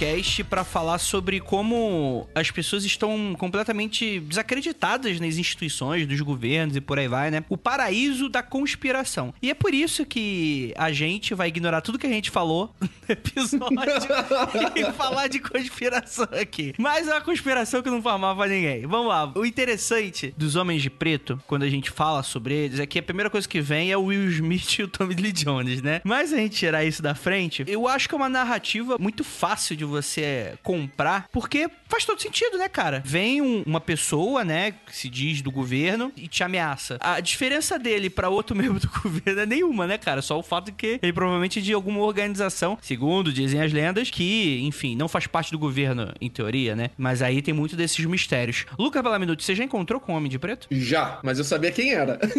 podcast para falar sobre como as pessoas estão completamente desacreditadas nas instituições, dos governos e por aí vai, né? O paraíso da conspiração. E é por isso que a gente vai ignorar tudo que a gente falou no episódio e falar de conspiração aqui. Mas é uma conspiração que não pra ninguém. Vamos lá. O interessante dos Homens de Preto, quando a gente fala sobre eles, é que a primeira coisa que vem é o Will Smith e o Tommy Lee Jones, né? Mas a gente tirar isso da frente, eu acho que é uma narrativa muito fácil de você comprar, porque faz todo sentido, né, cara? Vem um- uma pessoa, né, que se diz do governo e te ameaça. A diferença dele pra outro membro do governo é nenhuma, né, cara? Só o fato de que ele provavelmente é de alguma organização, segundo dizem as lendas, que, enfim, não faz parte do governo, em teoria, né? Mas aí tem muito desses mistérios. Lucas Belaminuti, você já encontrou com o Homem de Preto? Já, mas eu sabia quem era.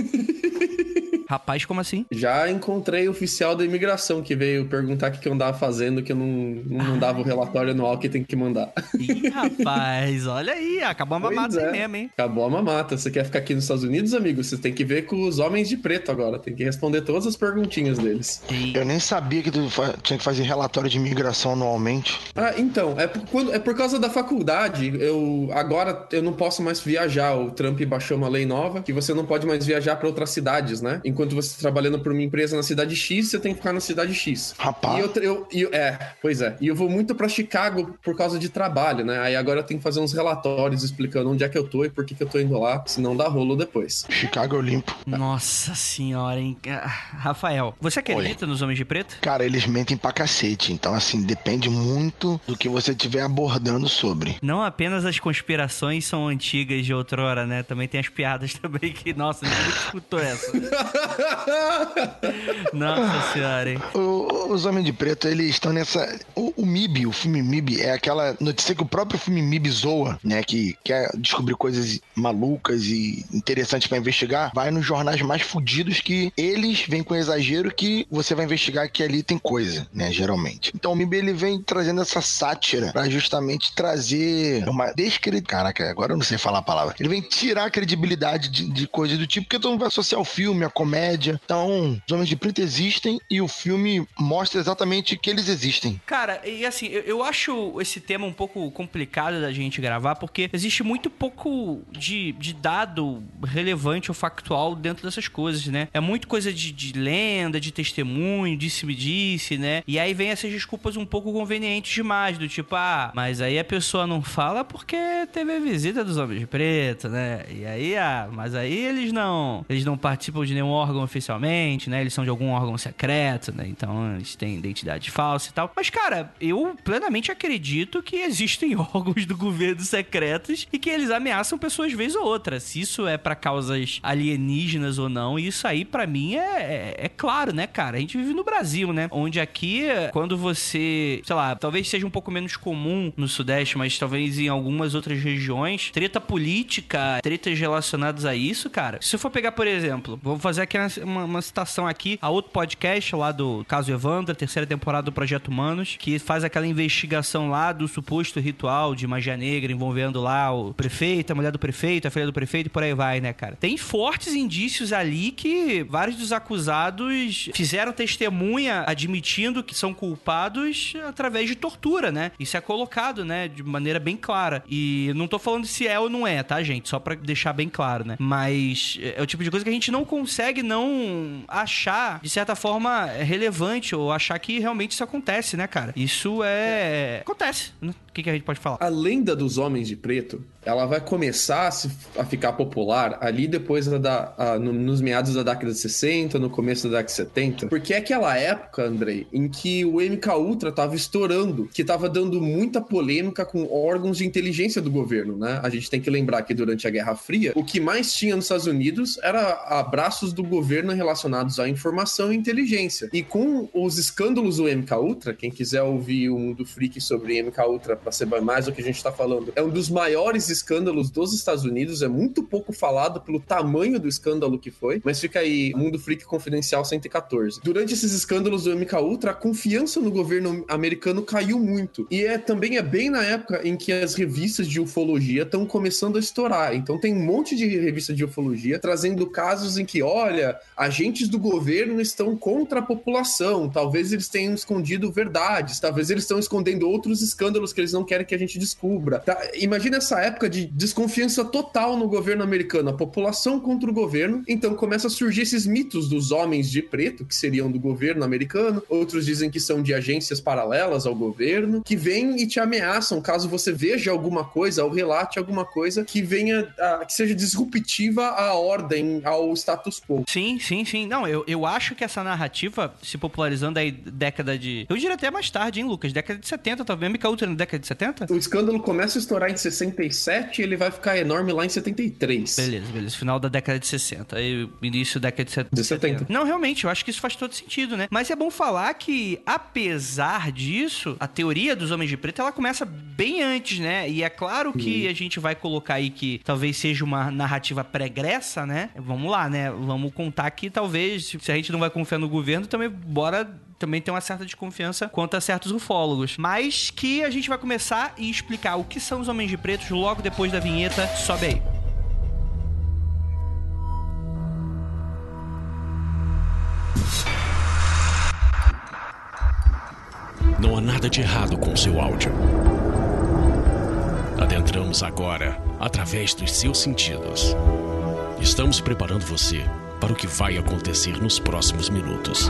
Rapaz, como assim? Já encontrei o oficial da imigração que veio perguntar o que que eu andava fazendo, que eu não, não mandava o relatório anual que tem que mandar. Ih, rapaz, olha aí, acabou a aí é. mesmo, hein? Acabou a mamata. Você quer ficar aqui nos Estados Unidos, amigo? Você tem que ver com os homens de preto agora. Tem que responder todas as perguntinhas deles. Eu nem sabia que tu tinha que fazer relatório de imigração anualmente. Ah, então, é por, quando- é por causa da faculdade. Eu agora eu não posso mais viajar. O Trump baixou uma lei nova que você não pode mais viajar para outras cidades, né? Enquanto você está trabalhando por uma empresa na cidade X, você tem que ficar na cidade X. Rapaz. E eu, eu, eu- é, pois é. E eu vou muito pra Chicago por causa de trabalho, né? Aí agora eu tenho que fazer uns relatórios explicando onde é que eu tô e por que, que eu tô indo lá, senão dá rolo depois. Chicago eu limpo. Nossa senhora, hein? Ah, Rafael, você acredita nos Homens de Preto? Cara, eles mentem pra cacete. Então, assim, depende muito do que você estiver abordando sobre. Não apenas as conspirações são antigas de outrora, né? Também tem as piadas também que, nossa, ninguém nunca escutou essa. Nossa senhora, hein? O- os Homens de Preto, eles estão nessa. O, o MIB, o filme MIB, é aquela notícia que o próprio filme MIB zoa, né? Que quer descobrir coisas malucas e interessantes pra investigar. Vai nos jornais mais fudidos que eles vêm com exagero que você vai investigar que ali tem coisa, né? Geralmente. Então o MIB ele vem trazendo essa sátira pra justamente trazer uma descredibilidade. Caraca, agora eu não sei falar a palavra. Ele vem tirar a credibilidade de, de coisas do tipo, porque todo mundo vai associar o filme, a comédia. Então, os Homens de Preto existem e o filme mostra exatamente que eles existem. Cara, e assim, eu, eu acho esse tema um pouco complicado da gente gravar, porque existe muito pouco de, de dado relevante ou factual dentro dessas coisas, né? É muito coisa de, de lenda, de testemunho, disse-me-disse, né? E aí vem essas desculpas um pouco convenientes demais, do tipo, ah, mas aí a pessoa não fala porque teve a visita dos homens de preto, né? E aí, ah, mas aí eles não, eles não participam de nenhum órgão oficialmente, né? Eles são de algum órgão secreto, né? Então eles têm identidade falsa e tal. Mas, cara, eu plenamente acredito que existem órgãos do governo secretos e que eles ameaçam pessoas vez ou outra. Se isso é pra causas alienígenas ou não, isso aí pra mim é, é, é claro, né, cara? A gente vive no Brasil, né? Onde aqui, quando você, sei lá, talvez seja um pouco menos comum no Sudeste, mas talvez em algumas outras regiões, treta política, tretas relacionadas a isso, cara. Se eu for pegar, por exemplo, vou fazer aqui uma, uma- uma citação aqui a outro podcast lá do Caso Evandro, terceira temporada do Projeto Humanos, que faz aquela investigação lá do suposto ritual de magia negra envolvendo lá o prefeito, a mulher do prefeito, a filha do prefeito por aí vai, né, cara? Tem fortes indícios ali que vários dos acusados fizeram testemunha admitindo que são culpados através de tortura, né? Isso é colocado, né, de maneira bem clara. E não tô falando se é ou não é, tá, gente? Só pra deixar bem claro, né? Mas é o tipo de coisa que a gente não consegue não achar, de certa forma, relevante ou achar que realmente isso acontece, né, cara? Isso é. Acontece, né? O que, que a gente pode falar? A lenda dos homens de preto, ela vai começar a, ficar popular ali depois da- a- no- nos meados da década de 60, no começo da década de 70, porque é aquela época, Andrei, em que o MK Ultra tava estourando, que tava dando muita polêmica com órgãos de inteligência do governo, né? A gente tem que lembrar que durante a Guerra Fria, o que mais tinha nos Estados Unidos era abraços do governo relacionados à informação e inteligência. E com os escândalos do MK Ultra, quem quiser ouvir o Mundo Freak sobre MK Ultra para saber mais do que a gente tá falando, é um dos maiores escândalos dos Estados Unidos, é muito pouco falado pelo tamanho do escândalo que foi, mas fica aí Mundo Freak Confidencial 114. Durante esses escândalos do MK Ultra, a confiança no governo americano caiu muito. E é também é bem na época em que as revistas de ufologia estão começando a estourar. Então tem um monte de revista de ufologia trazendo casos em que, olha, agentes do governo estão contra a população, talvez eles tenham escondido verdades, talvez eles estão escondendo outros escândalos que eles não querem que a gente descubra. Tá? Imagina essa época de desconfiança total no governo americano, a população contra o governo, então começa a surgir esses mitos dos homens de preto, que seriam do governo americano, outros dizem que são de agências paralelas ao governo, que vêm e te ameaçam caso você veja alguma coisa ou relate alguma coisa que venha, a, que seja disruptiva à ordem, ao status quo. Sim, sim, sim. Não, eu, eu acho que essa narrativa se popularizando aí década de. Eu diria até mais tarde, hein, Lucas? Década de 70, talvez. MK Ultra na década de 70? O escândalo começa a estourar em 67 e ele vai ficar enorme lá em 73. Beleza, beleza. Final da década de 60. Aí, início da década de 70. De 70. Não, realmente, eu acho que isso faz todo sentido, né? Mas é bom falar que, apesar disso, a teoria dos Homens de Preto, ela começa bem antes, né? E é claro que a gente vai colocar aí que talvez seja uma narrativa pregressa, né? Vamos lá, né? Vamos contar que talvez, se a gente não vai confiar no governo, também bora também ter uma certa desconfiança quanto a certos ufólogos. Mas que a gente vai começar e explicar o que são os Homens de Pretos logo depois da vinheta. Sobe aí. Não há nada de errado com seu áudio. Adentramos agora através dos seus sentidos. Estamos preparando você para o que vai acontecer nos próximos minutos.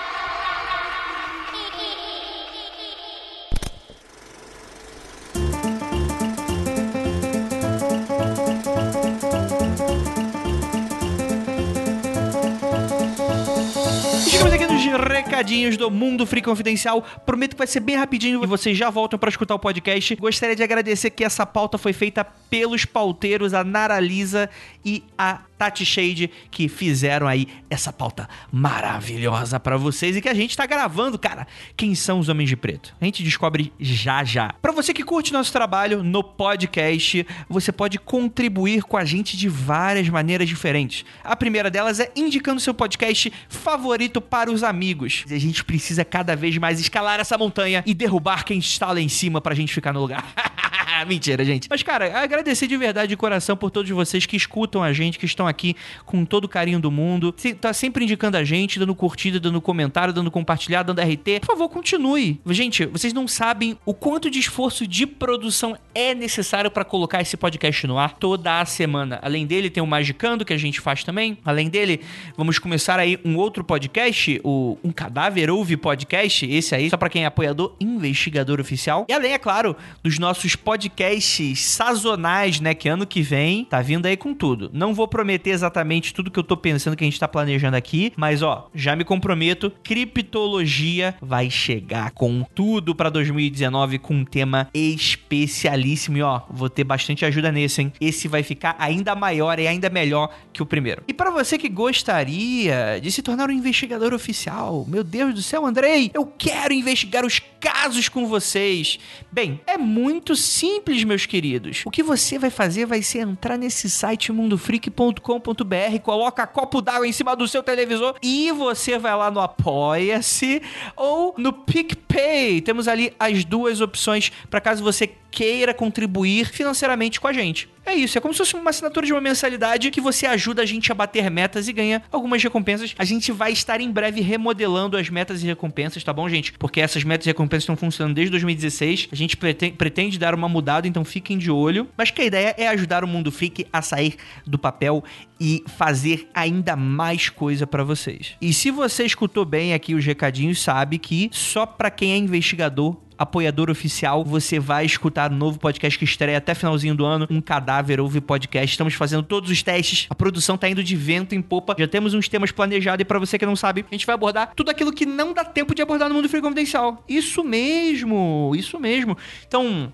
Do Mundo Free Confidencial. Prometo que vai ser bem rapidinho e vocês já voltam para escutar o podcast. Gostaria de agradecer que essa pauta foi feita pelos pauteiros, a Nara Lisa e a Tati Shade, que fizeram aí essa pauta maravilhosa para vocês e que a gente tá gravando, cara. Quem são os Homens de Preto? A gente descobre já já. Para você que curte nosso trabalho no podcast, você pode contribuir com a gente de várias maneiras diferentes. A primeira delas é indicando seu podcast favorito para os amigos. A gente precisa cada vez mais escalar essa montanha e derrubar quem está lá em cima pra gente ficar no lugar. Mentira, gente. Mas, cara, agradecer de verdade de coração por todos vocês que escutam a gente, que estão aqui com todo o carinho do mundo. Se- Tá sempre indicando a gente, dando curtida, dando comentário, dando compartilhar, dando RT. Por favor, continue. Gente, vocês não sabem o quanto de esforço de produção é necessário pra colocar esse podcast no ar toda a semana. Além dele, tem o Magicando, que a gente faz também. Além dele, vamos começar aí um outro podcast, o Um Cadáver Ouve Podcast. Esse aí, só pra quem é apoiador, investigador oficial. E além, é claro, dos nossos podcasts sazonais, né? Que ano que vem tá vindo aí com tudo. Não vou prometer exatamente tudo que eu tô pensando que a gente tá planejando aqui, mas ó, já me comprometo, criptologia vai chegar com tudo pra 2019 com um tema especialíssimo e ó, vou ter bastante ajuda nesse, hein? Esse vai ficar ainda maior e ainda melhor que o primeiro. E pra você que gostaria de se tornar um investigador oficial, meu Deus do céu, Andrei, eu quero investigar os casos com vocês. Bem, é muito simples, meus queridos. O que você vai fazer vai ser entrar nesse site mundofreak.com.br, coloca copo d'água em cima do seu televisor e você vai lá no Apoia-se ou no PicPay. Temos ali as duas opções para caso você queira contribuir financeiramente com a gente. É isso, é como se fosse uma assinatura de uma mensalidade que você ajuda a gente a bater metas e ganha algumas recompensas. A gente vai estar em breve remodelando as metas e recompensas, tá bom, gente? Porque essas metas e recompensas estão funcionando desde 2016. A gente pretende, pretende dar uma mudada, então fiquem de olho. Mas que a ideia é ajudar o Mundo Freak a sair do papel e fazer ainda mais coisa pra vocês. E se você escutou bem aqui os recadinhos, sabe que só pra quem é investigador apoiador oficial, você vai escutar um novo podcast que estreia até finalzinho do ano, um cadáver ouve podcast. Estamos fazendo todos os testes. A produção tá indo de vento em popa. Já temos uns temas planejados e para você que não sabe, a gente vai abordar tudo aquilo que não dá tempo de abordar no mundo free confidencial. Isso mesmo, isso mesmo. Então,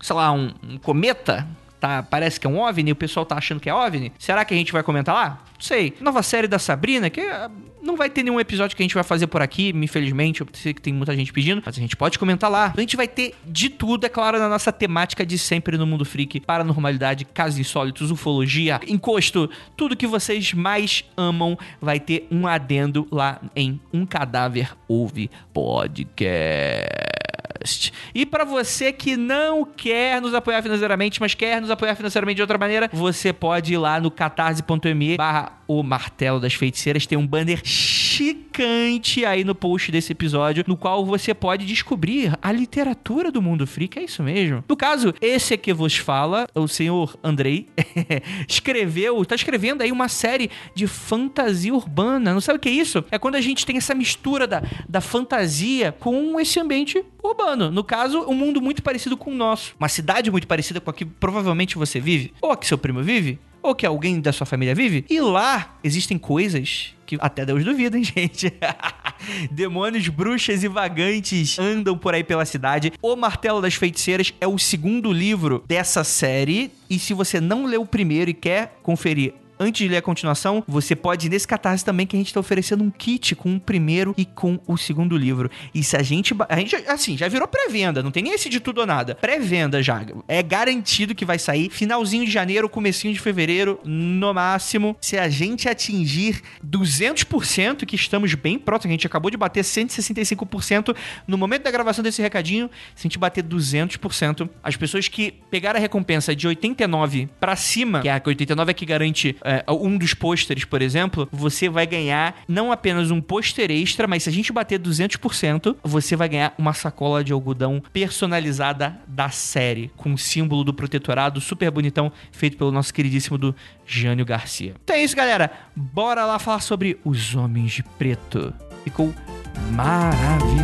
sei lá, um, um cometa tá, parece que é um OVNI, o pessoal tá achando que é OVNI. Será que a gente vai comentar lá? Não sei. Nova série da Sabrina, que ah, não vai ter nenhum episódio que a gente vai fazer por aqui, infelizmente. Eu sei que tem muita gente pedindo, mas a gente pode comentar lá. A gente vai ter de tudo, é claro, na nossa temática de sempre no Mundo Freak: paranormalidade, casos insólitos, ufologia, encosto, tudo que vocês mais amam vai ter um adendo lá em Um Cadáver Ouve Podcast. E para você que não quer nos apoiar financeiramente, mas quer nos apoiar financeiramente de outra maneira, você pode ir lá no catarse.me barra o martelo das feiticeiras. Tem um banner chicante aí no post desse episódio, no qual você pode descobrir a literatura do mundo freak. É isso mesmo. No caso, esse que vos fala, o senhor Andrei, escreveu, tá escrevendo aí uma série de fantasia urbana. Não sabe o que é isso? É quando a gente tem essa mistura da, da fantasia com esse ambiente urbano. No caso, um mundo muito parecido com o nosso. Uma cidade muito parecida com a que provavelmente você vive, ou a que seu primo vive, ou que alguém da sua família vive. E lá existem coisas que até Deus duvida, hein, gente? Demônios, bruxas e vagantes andam por aí pela cidade. O Martelo das Feiticeiras é o segundo livro dessa série. E se você não leu o primeiro e quer conferir antes de ler a continuação, você pode ir nesse catarse também que a gente tá oferecendo um kit com o primeiro e com o segundo livro. E se a gente. A gente, assim, já virou pré-venda, não tem nem esse de tudo ou nada. Pré-venda já. É garantido que vai sair finalzinho de janeiro, comecinho de fevereiro, no máximo. Se a gente atingir 200%, que estamos bem próximos, a gente acabou de bater 165% no momento da gravação desse recadinho. Se a gente bater 200%, as pessoas que pegaram a recompensa de 89 para cima, que é a 89 é que garante é, um dos pôsteres, por exemplo, você vai ganhar não apenas um pôster extra, mas se a gente bater 200%, você vai ganhar uma sacola de algodão personalizada da série, com o símbolo do protetorado super bonitão, feito pelo nosso queridíssimo do Jânio Garcia. Então é isso, galera. Bora lá falar sobre os Homens de Preto. Ficou maravilhoso.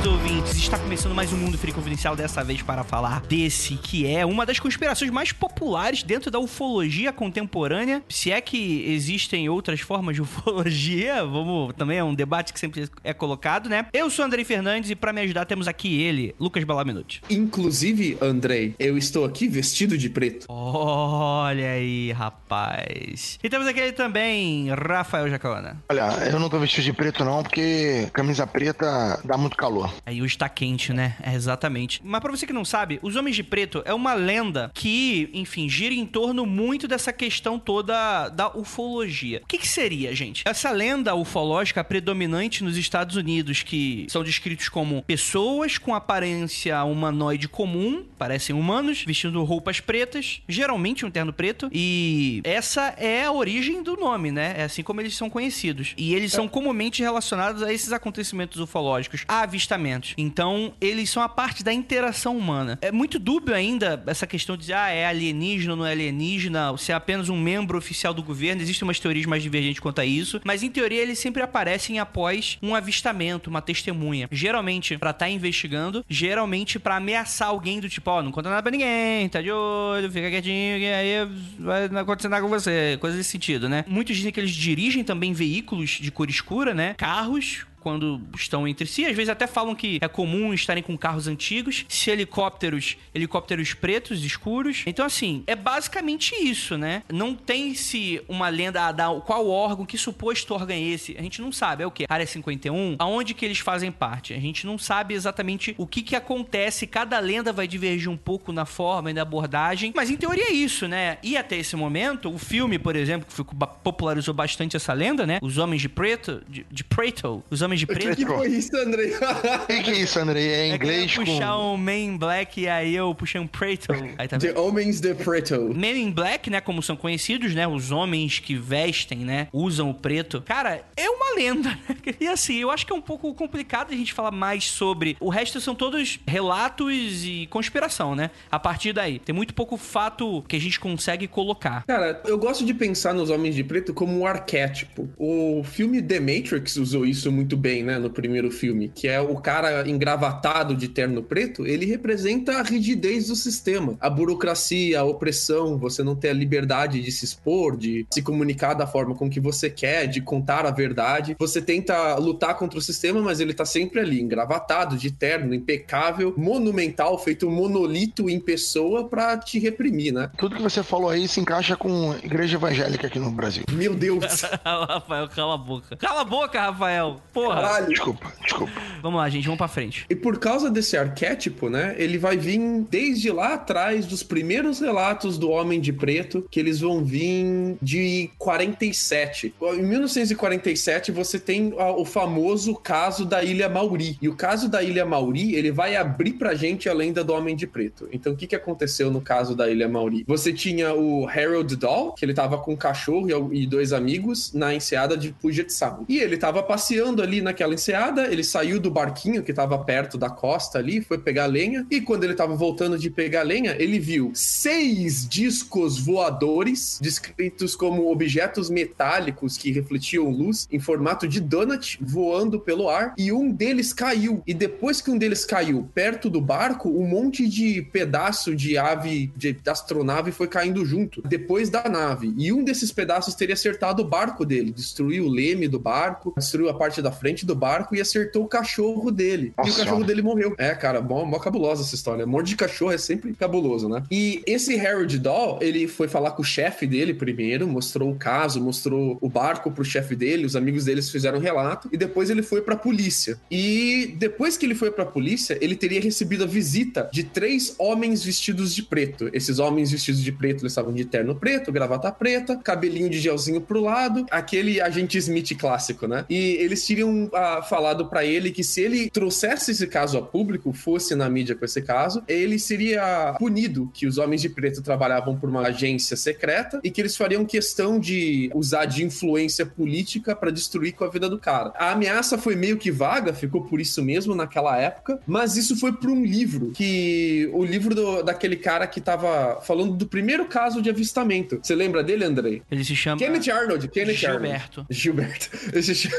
Queridos ouvintes. Está começando mais um Mundo Free Confidencial, dessa vez para falar desse que é uma das conspirações mais populares dentro da ufologia contemporânea. Se é que existem outras formas de ufologia, vamos, também é um debate que sempre é colocado, né? Eu sou Andrei Fernandes e para me ajudar temos aqui ele, Lucas Balaminuti. Inclusive, Andrei, eu estou aqui vestido de preto. Olha aí, rapaz. E temos aqui ele também, Rafael Jacona. Olha, eu não tô vestido de preto não, porque camisa preta dá muito calor. Aí hoje tá quente, né? É, exatamente. Mas pra você que não sabe, os Homens de Preto é uma lenda que, enfim, gira em torno muito dessa questão toda da ufologia. O que, que seria, gente? Essa lenda ufológica predominante nos Estados Unidos, que são descritos como pessoas com aparência humanoide comum, parecem humanos, vestindo roupas pretas, geralmente um terno preto, e essa é a origem do nome, né? É assim como eles são conhecidos. E eles são comumente relacionados a esses acontecimentos ufológicos, a avistamentos. Então, eles são a parte da interação humana. É muito dúbio ainda essa questão de ah, é alienígena ou não é alienígena, se é apenas um membro oficial do governo. Existem umas teorias mais divergentes quanto a isso, mas em teoria eles sempre aparecem após um avistamento, uma testemunha. Geralmente pra estar investigando, geralmente pra ameaçar alguém do tipo, ó, não conta nada pra ninguém, tá de olho, fica quietinho, que aí vai acontecer nada com você. Coisa desse sentido, né? Muitos dizem que eles dirigem também veículos de cor escura, né? Carros quando estão entre si. Às vezes até falam que é comum estarem com carros antigos, se helicópteros, helicópteros pretos, escuros. Então, assim, é basicamente isso, né? Não tem-se uma lenda a dar qual órgão, que suposto órgão é esse. A gente não sabe. É o quê? Área 51? Aonde que eles fazem parte? A gente não sabe exatamente o que que acontece. Cada lenda vai divergir um pouco na forma e na abordagem. Mas em teoria é isso, né? E até esse momento, o filme, por exemplo, que popularizou bastante essa lenda, né? Os Homens de Preto, de, de Preto, os Homens de Preto. que foi isso, Andrei? O que, que é isso, Andrei? É em É que eu inglês puxar com... um Men in Black e aí eu puxei um Preto. Aí tá vendo? The Homens de Preto. Men in Black, né, como são conhecidos, né, os homens que vestem, né, usam o preto. Cara, é uma lenda. né? E assim, eu acho que é um pouco complicado a gente falar mais sobre. O resto são todos relatos e conspiração, né? A partir daí, tem muito pouco fato que a gente consegue colocar. Cara, eu gosto de pensar nos Homens de Preto como um arquétipo. O filme The Matrix usou isso muito bem, né, no primeiro filme, que é o cara engravatado de terno preto, ele representa a rigidez do sistema, a burocracia, a opressão, você não ter a liberdade de se expor, de se comunicar da forma com que você quer, de contar a verdade. Você tenta lutar contra o sistema, mas ele tá sempre ali, engravatado, de terno, impecável, monumental, feito um monolito em pessoa para te reprimir, né? Tudo que você falou aí se encaixa com igreja evangélica aqui no Brasil. Meu Deus! Rafael, cala a boca. Cala a boca, Rafael! Porra! Caralho! Desculpa, desculpa. Vamos lá, gente, vamos pra frente. E por causa desse arquétipo, né, ele vai vir desde lá atrás dos primeiros relatos do Homem de Preto, que eles vão vir de 47. Em 1947 você tem o famoso caso da Ilha Mauri. E o caso da Ilha Mauri, ele vai abrir pra gente a lenda do Homem de Preto. Então o que que aconteceu no caso da Ilha Mauri? Você tinha o Harold Dahl, que ele tava com um cachorro e dois amigos na enseada de Puget Sound. E ele tava passeando ali naquela enseada, ele saiu do barquinho que tava perto da costa ali, foi pegar lenha, e quando ele tava voltando de pegar lenha, ele viu seis discos voadores, descritos como objetos metálicos que refletiam luz, em formato de donut, voando pelo ar, e um deles caiu. E depois que um deles caiu perto do barco, um monte de pedaço de ave, de astronave foi caindo junto, depois da nave. E um desses pedaços teria acertado o barco dele, destruiu o leme do barco, destruiu a parte da frente do barco e acertou o cachorro dele. Nossa. E o cachorro dele morreu. É, cara, mó, mó cabulosa essa história. Morte de cachorro é sempre cabuloso, né? E esse Harold Dahl, ele foi falar com o chefe dele primeiro, mostrou o caso, mostrou o barco pro chefe dele, os amigos deles fizeram um relato, e depois ele foi pra polícia. E depois que ele foi pra polícia, ele teria recebido a visita de três homens vestidos de preto. Esses homens vestidos de preto, eles estavam de terno preto, gravata preta, cabelinho de gelzinho pro lado, aquele agente Smith clássico, né? E eles tinham ah, falado pra ele que se ele trouxesse esse caso a público, fosse na mídia com esse caso, ele seria punido, que os homens de preto trabalhavam por uma agência secreta e que eles fariam questão de usar de influência política pra destruir com a vida do cara. A ameaça foi meio que vaga, ficou por isso mesmo naquela época, mas isso foi por um livro, que o livro do- daquele cara que tava falando do primeiro caso de avistamento. Você lembra dele, Andrei? Ele se chama Kenneth Arnold, Kenneth Arnold. Gilberto. Gilberto. Esse ch-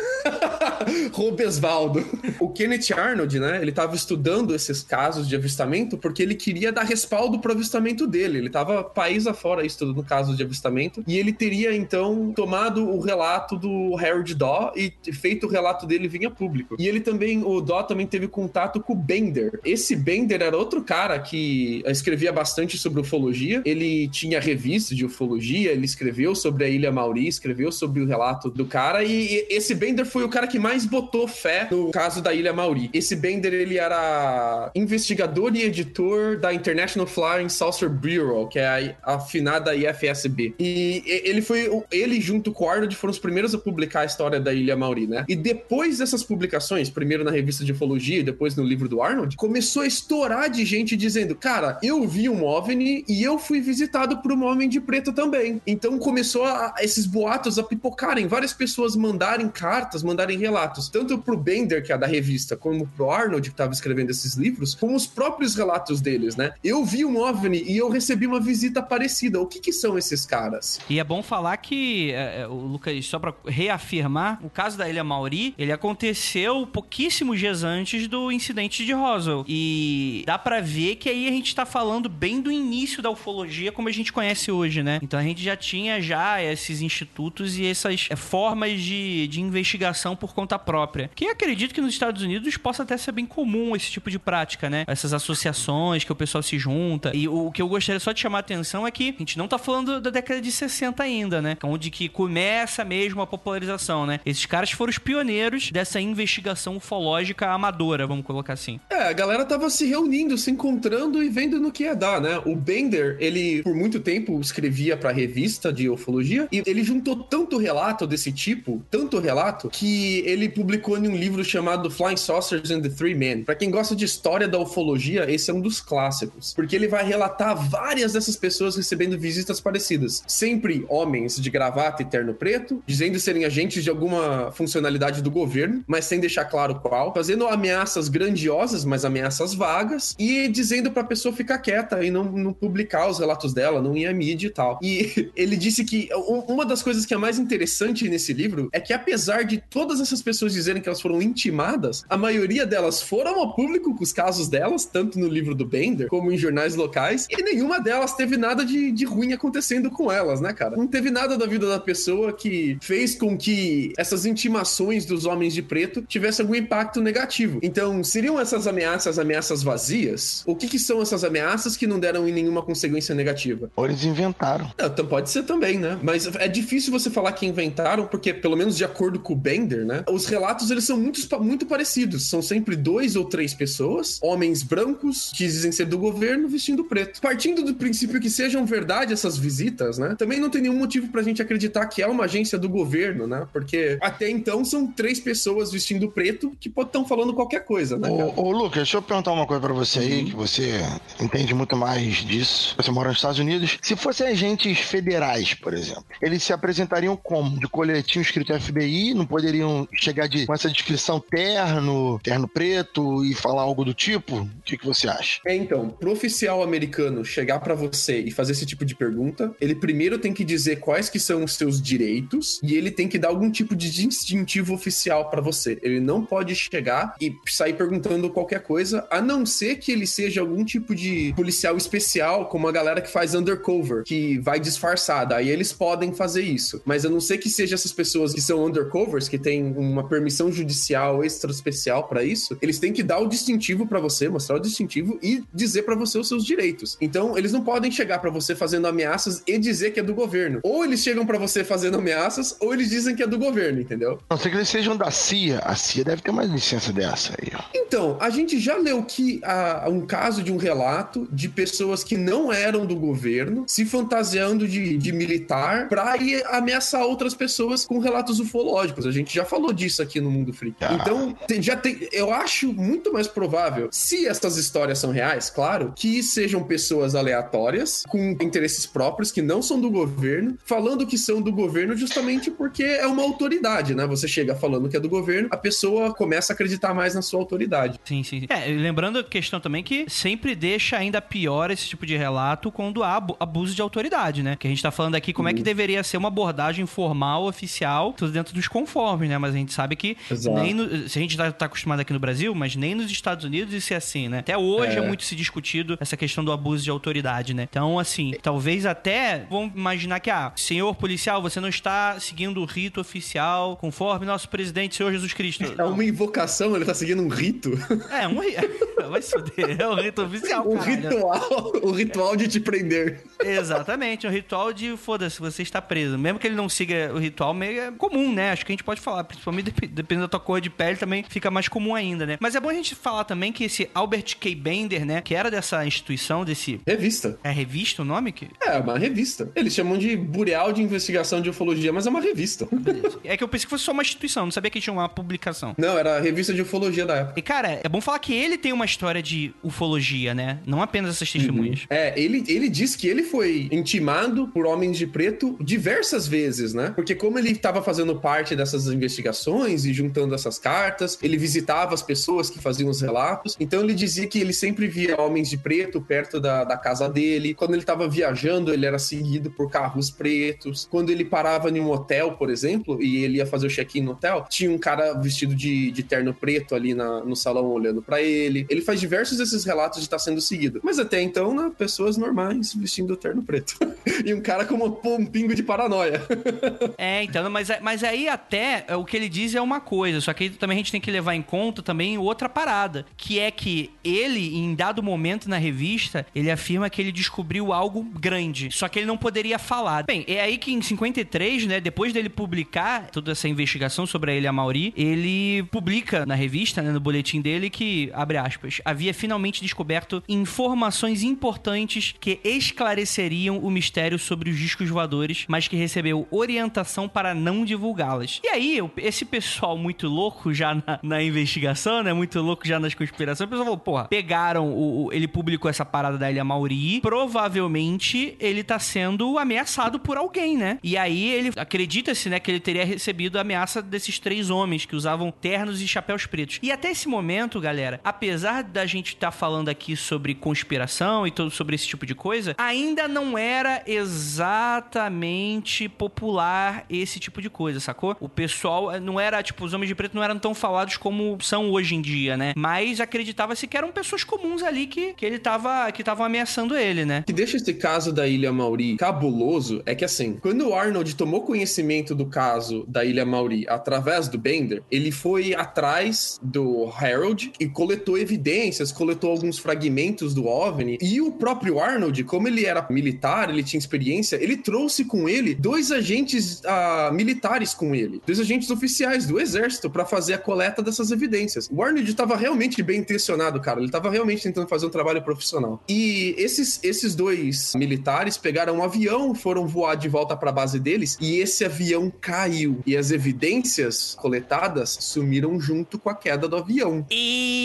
Robesvaldo. O Kenneth Arnold, né? Ele tava estudando esses casos de avistamento porque ele queria dar respaldo pro avistamento dele. Ele tava país afora estudando casos de avistamento e ele teria então tomado o relato do Harold Daw e feito o relato dele vir a público. E ele também, o Daw também teve contato com o Bender. Esse Bender era outro cara que escrevia bastante sobre ufologia. Ele tinha revista de ufologia, ele escreveu sobre a Ilha Mauri, escreveu sobre o relato do cara e esse Bender foi o cara que mais botou fé no caso da Ilha Mauri. Esse Bender, ele era investigador e editor da International Flying Saucer Bureau, que é a afinada IFSB. E ele foi, ele junto com o Arnold foram os primeiros a publicar a história da Ilha Mauri, né? E depois dessas publicações, primeiro na revista de ufologia e depois no livro do Arnold, começou a estourar de gente dizendo, cara, eu vi um OVNI e eu fui visitado por um homem de preto também. Então começou a, esses boatos a pipocarem, várias pessoas mandarem cartas, mandarem relatos, tanto pro Bender, que é da revista, como pro Arnold, que estava escrevendo esses livros, como os próprios relatos deles, né? Eu vi um OVNI e eu recebi uma visita parecida. O que que são esses caras? E é bom falar que, é, é, o Lucas, só pra reafirmar, o caso da Ilha Mauri, ele aconteceu pouquíssimos dias antes do incidente de Roswell. E dá pra ver que aí a gente tá falando bem do início da ufologia como a gente conhece hoje, né? Então a gente já tinha já esses institutos e essas é, formas de, de investigação por conta própria. Que acredito que nos Estados Unidos possa até ser bem comum esse tipo de prática, né? Essas associações que o pessoal se junta. E o que eu gostaria só de chamar a atenção é que a gente não tá falando da década de 60 ainda, né? Onde que começa mesmo a popularização, né? Esses caras foram os pioneiros dessa investigação ufológica amadora, vamos colocar assim. É, a galera tava se reunindo, se encontrando e vendo no que ia dar, né? O Bender, ele por muito tempo escrevia pra revista de ufologia e ele juntou tanto relato desse tipo, tanto relato, que ele publicou em um livro chamado Flying Saucers and the Three Men. Pra quem gosta de história da ufologia, esse é um dos clássicos, porque ele vai relatar várias dessas pessoas recebendo visitas parecidas. Sempre homens de gravata e terno preto, dizendo serem agentes de alguma funcionalidade do governo, mas sem deixar claro qual, fazendo ameaças grandiosas, mas ameaças vagas, e dizendo pra pessoa ficar quieta e não, não publicar os relatos dela, não ir à mídia e tal. E ele disse que uma das coisas que é mais interessante nesse livro é que apesar de todas essas dessas pessoas dizerem que elas foram intimadas, a maioria delas foram ao público com os casos delas, tanto no livro do Bender como em jornais locais, e nenhuma delas teve nada de, de ruim acontecendo com elas, né, cara? Não teve nada da vida da pessoa que fez com que essas intimações dos homens de preto tivessem algum impacto negativo. Então, seriam essas ameaças ameaças vazias? O que, que são essas ameaças que não deram em nenhuma consequência negativa? Ou eles inventaram. Não, então pode ser também, né? Mas é difícil você falar que inventaram, porque, pelo menos de acordo com o Bender, né? Os relatos eles são muito, muito parecidos. São sempre dois ou três pessoas, homens brancos, que dizem ser do governo, vestindo preto. Partindo do princípio que sejam verdade essas visitas, né? Também não tem nenhum motivo pra gente acreditar que é uma agência do governo, né? Porque até então são três pessoas vestindo preto que estão falando qualquer coisa, né? Cara? Ô, ô, Lucas, deixa eu perguntar uma coisa pra você aí, uhum. que você entende muito mais disso. Você mora nos Estados Unidos. Se fossem agentes federais, por exemplo, eles se apresentariam como? De coletinho escrito FBI? Não poderiam chegar de, com essa descrição terno, terno preto e falar algo do tipo? O que, que você acha? É, então, pro oficial americano chegar para você e fazer esse tipo de pergunta, ele primeiro tem que dizer quais que são os seus direitos e ele tem que dar algum tipo de distintivo oficial para você. Ele não pode chegar e sair perguntando qualquer coisa, a não ser que ele seja algum tipo de policial especial, como a galera que faz undercover, que vai disfarçada. Aí eles podem fazer isso. Mas a não ser que seja essas pessoas que são undercovers, que têm uma permissão judicial extra especial para isso, eles têm que dar o distintivo para você, mostrar o distintivo e dizer para você os seus direitos. Então, eles não podem chegar para você fazendo ameaças e dizer que é do governo. Ou eles chegam para você fazendo ameaças, ou eles dizem que é do governo, entendeu? Não ser que eles sejam da CIA. A CIA deve ter uma licença dessa aí, ó. Então, a gente já leu que há um caso de um relato de pessoas que não eram do governo se fantasiando de, de militar pra ir ameaçar outras pessoas com relatos ufológicos. A gente já falou disso aqui no Mundo Freak. Ah. Então, tem, já tem. Eu acho muito mais provável, se essas histórias são reais, claro, que sejam pessoas aleatórias, com interesses próprios, que não são do governo, falando que são do governo justamente porque é uma autoridade, né? Você chega falando que é do governo, a pessoa começa a acreditar mais na sua autoridade. Sim, sim. É, lembrando a questão também que sempre deixa ainda pior esse tipo de relato quando há abuso de autoridade, né? Que a gente tá falando aqui como uhum. é que deveria ser uma abordagem formal, oficial, tudo dentro dos conformes, né? Mas a gente sabe que Exato. nem no, se a gente tá, tá, acostumado aqui no Brasil, mas nem nos Estados Unidos isso é assim, né? Até hoje é, é muito se discutido essa questão do abuso de autoridade, né? Então, assim, talvez até vamos imaginar que, ah, senhor policial, você não está seguindo o rito oficial conforme nosso presidente, Senhor Jesus Cristo. É uma invocação, ele tá seguindo um rito. É, um Vai se fuder. É o rito oficial, O ritual, o ritual de te prender. Exatamente, um ritual de foda-se, você está preso. Mesmo que ele não siga o ritual, meio é comum, né? Acho que a gente pode falar, principalmente dependendo da tua cor de pele, também fica mais comum ainda, né? Mas é bom a gente falar também que esse Albert K. Bender, né? Que era dessa instituição, desse. Revista. É revista o nome? Que... É, uma revista. Eles chamam de Bureau de Investigação de Ufologia, mas é uma revista. Beleza. É que eu pensei que fosse só uma instituição, não sabia que tinha uma publicação. Não, era a revista de ufologia da época. E, cara, é bom falar que ele tem uma história de ufologia, né? Não apenas essas testemunhas. Uhum. É, ele, ele diz que ele foi intimado por homens de preto diversas vezes, né? Porque como ele estava fazendo parte dessas investigações e juntando essas cartas, ele visitava as pessoas que faziam os relatos. Então ele dizia que ele sempre via homens de preto perto da, da casa dele. Quando ele estava viajando, ele era seguido por carros pretos. Quando ele parava em um hotel, por exemplo, e ele ia fazer o check-in no hotel, tinha um cara vestido de, de terno preto ali na, no salão olhando para ele. Ele faz diversos desses relatos de estar tá sendo seguido. Mas até então, né, pessoas normais vestindo terno preto. e um cara com um pingo de paranoia. é, então, mas, mas aí até é, o que ele diz é uma coisa, só que também a gente tem que levar em conta também outra parada, que é que ele, em dado momento na revista, ele afirma que ele descobriu algo grande, só que ele não poderia falar. Bem, é aí que em 53, né, depois dele publicar toda essa investigação sobre a Ilha Mauri, ele publica na revista, né, no boletim dele, que, abre aspas, havia finalmente descoberto informações importantes que esclareceriam o mistério sobre os discos voadores, mas que recebeu orientação para não divulgá-las. E aí, esse pessoal muito louco já na, na investigação, né, muito louco já nas conspirações, o pessoal falou, porra, pegaram, o, o, ele publicou essa parada da Ilha Mauri, provavelmente ele tá sendo ameaçado por alguém, né? E aí ele acredita-se, né, que ele teria recebido a ameaça desses três homens que usavam ternos e chapéus pretos. E até esse momento, galera, apesar da gente estar tá falando aqui sobre conspiração e tudo sobre esse tipo de coisa, ainda não era exatamente popular esse tipo de coisa, sacou? O pessoal, não era, tipo, os homens de preto não eram tão falados como são hoje em dia, né? Mas acreditava-se que eram pessoas comuns ali que, que ele tava, que estavam ameaçando ele, né? O que deixa esse caso da Ilha Mauri cabuloso é que, assim, quando o Arnold tomou conhecimento do caso da Ilha Mauri através do Bender, ele foi atrás do Harold e coletou evidências, coletou alguns fragmentos do OVNI. E o próprio Arnold, como ele era militar, ele tinha experiência, ele trouxe com ele dois agentes uh, militares com ele, dois agentes oficiais do exército para fazer a coleta dessas evidências. O Arnold estava realmente bem intencionado, cara. Ele estava realmente tentando fazer um trabalho profissional. E esses, esses dois militares pegaram um avião, foram voar de volta para a base deles e esse avião caiu. E as evidências coletadas sumiram junto com a queda do avião. Eita!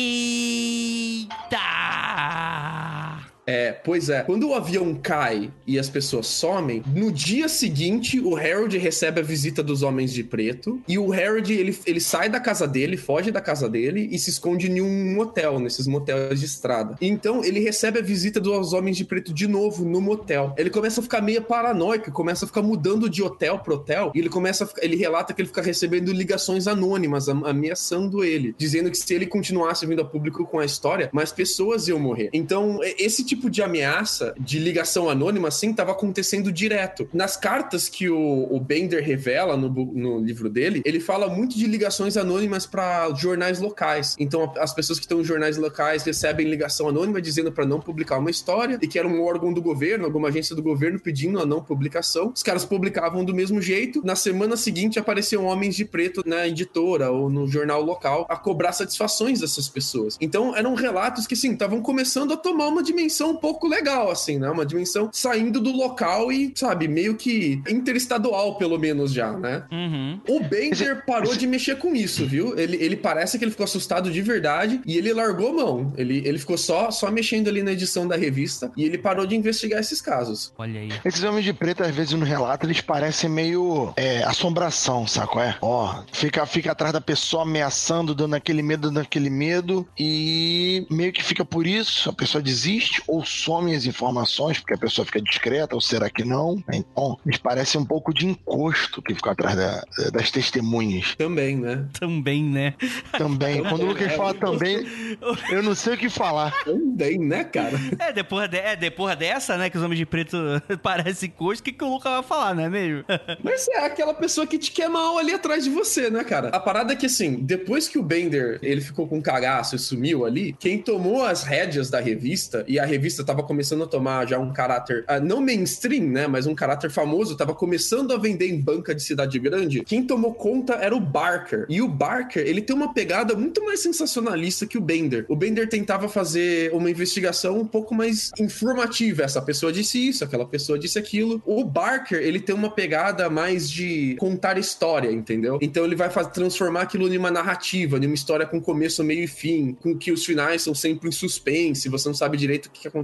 É, pois é. Quando o avião cai e as pessoas somem, no dia seguinte o Harold recebe a visita dos Homens de Preto e o Harold ele, ele sai da casa dele, foge da casa dele e se esconde em um motel, nesses motéis de estrada. Então ele recebe a visita dos Homens de Preto de novo no motel. Ele começa a ficar meio paranoico, começa a ficar mudando de hotel pro hotel e ele começa a, ele relata que ele fica recebendo ligações anônimas ameaçando ele, dizendo que se ele continuasse vindo a público com a história, mais pessoas iam morrer. Então esse tipo tipo de ameaça de ligação anônima, assim, estava acontecendo direto. Nas cartas que o, o Bender revela no, no livro dele, ele fala muito de ligações anônimas para jornais locais. Então, as pessoas que estão em jornais locais recebem ligação anônima dizendo para não publicar uma história e que era um órgão do governo, alguma agência do governo pedindo a não publicação. Os caras publicavam do mesmo jeito. Na semana seguinte apareciam homens de preto na editora ou no jornal local a cobrar satisfações dessas pessoas. Então, eram relatos que, sim, estavam começando a tomar uma dimensão dimensão um pouco legal, assim, né? Uma dimensão saindo do local e, sabe, meio que interestadual, pelo menos já, né? Uhum. O Bender parou de mexer com isso, viu? Ele, ele parece que ele ficou assustado de verdade e ele largou mão. Ele, ele ficou só, só mexendo ali na edição da revista e ele parou de investigar esses casos. Olha aí. Esses homens de preto, às vezes, no relato, eles parecem meio é, assombração, saco? É? Ó, fica, fica atrás da pessoa ameaçando, dando aquele medo, dando aquele medo e meio que fica por isso, a pessoa desiste ou some as informações porque a pessoa fica discreta, ou será que não? Então, eles parecem um pouco de encosto que ficam atrás da, das testemunhas. Também, né? Também, né? Também. Quando o Lucas fala também, eu não sei o que falar. Também, né, cara? É, depois, de, é, depois dessa, né, que os homens de preto parecem encosto, o que, que o Lucas vai falar, não é mesmo? Mas é aquela pessoa que te quer mal ali atrás de você, né, cara? A parada é que, assim, depois que o Bender, ele ficou com cagaço e sumiu ali, quem tomou as rédeas da revista, e a revista revista estava começando a tomar já um caráter, uh, não mainstream, né, mas um caráter famoso, estava começando a vender em banca de cidade grande, quem tomou conta era o Barker. E o Barker, ele tem uma pegada muito mais sensacionalista que o Bender. O Bender tentava fazer uma investigação um pouco mais informativa. Essa pessoa disse isso, aquela pessoa disse aquilo. O Barker, ele tem uma pegada mais de contar história, entendeu? Então ele vai transformar aquilo em uma narrativa, em uma história com começo, meio e fim, com que os finais são sempre em suspense, você não sabe direito o que aconteceu.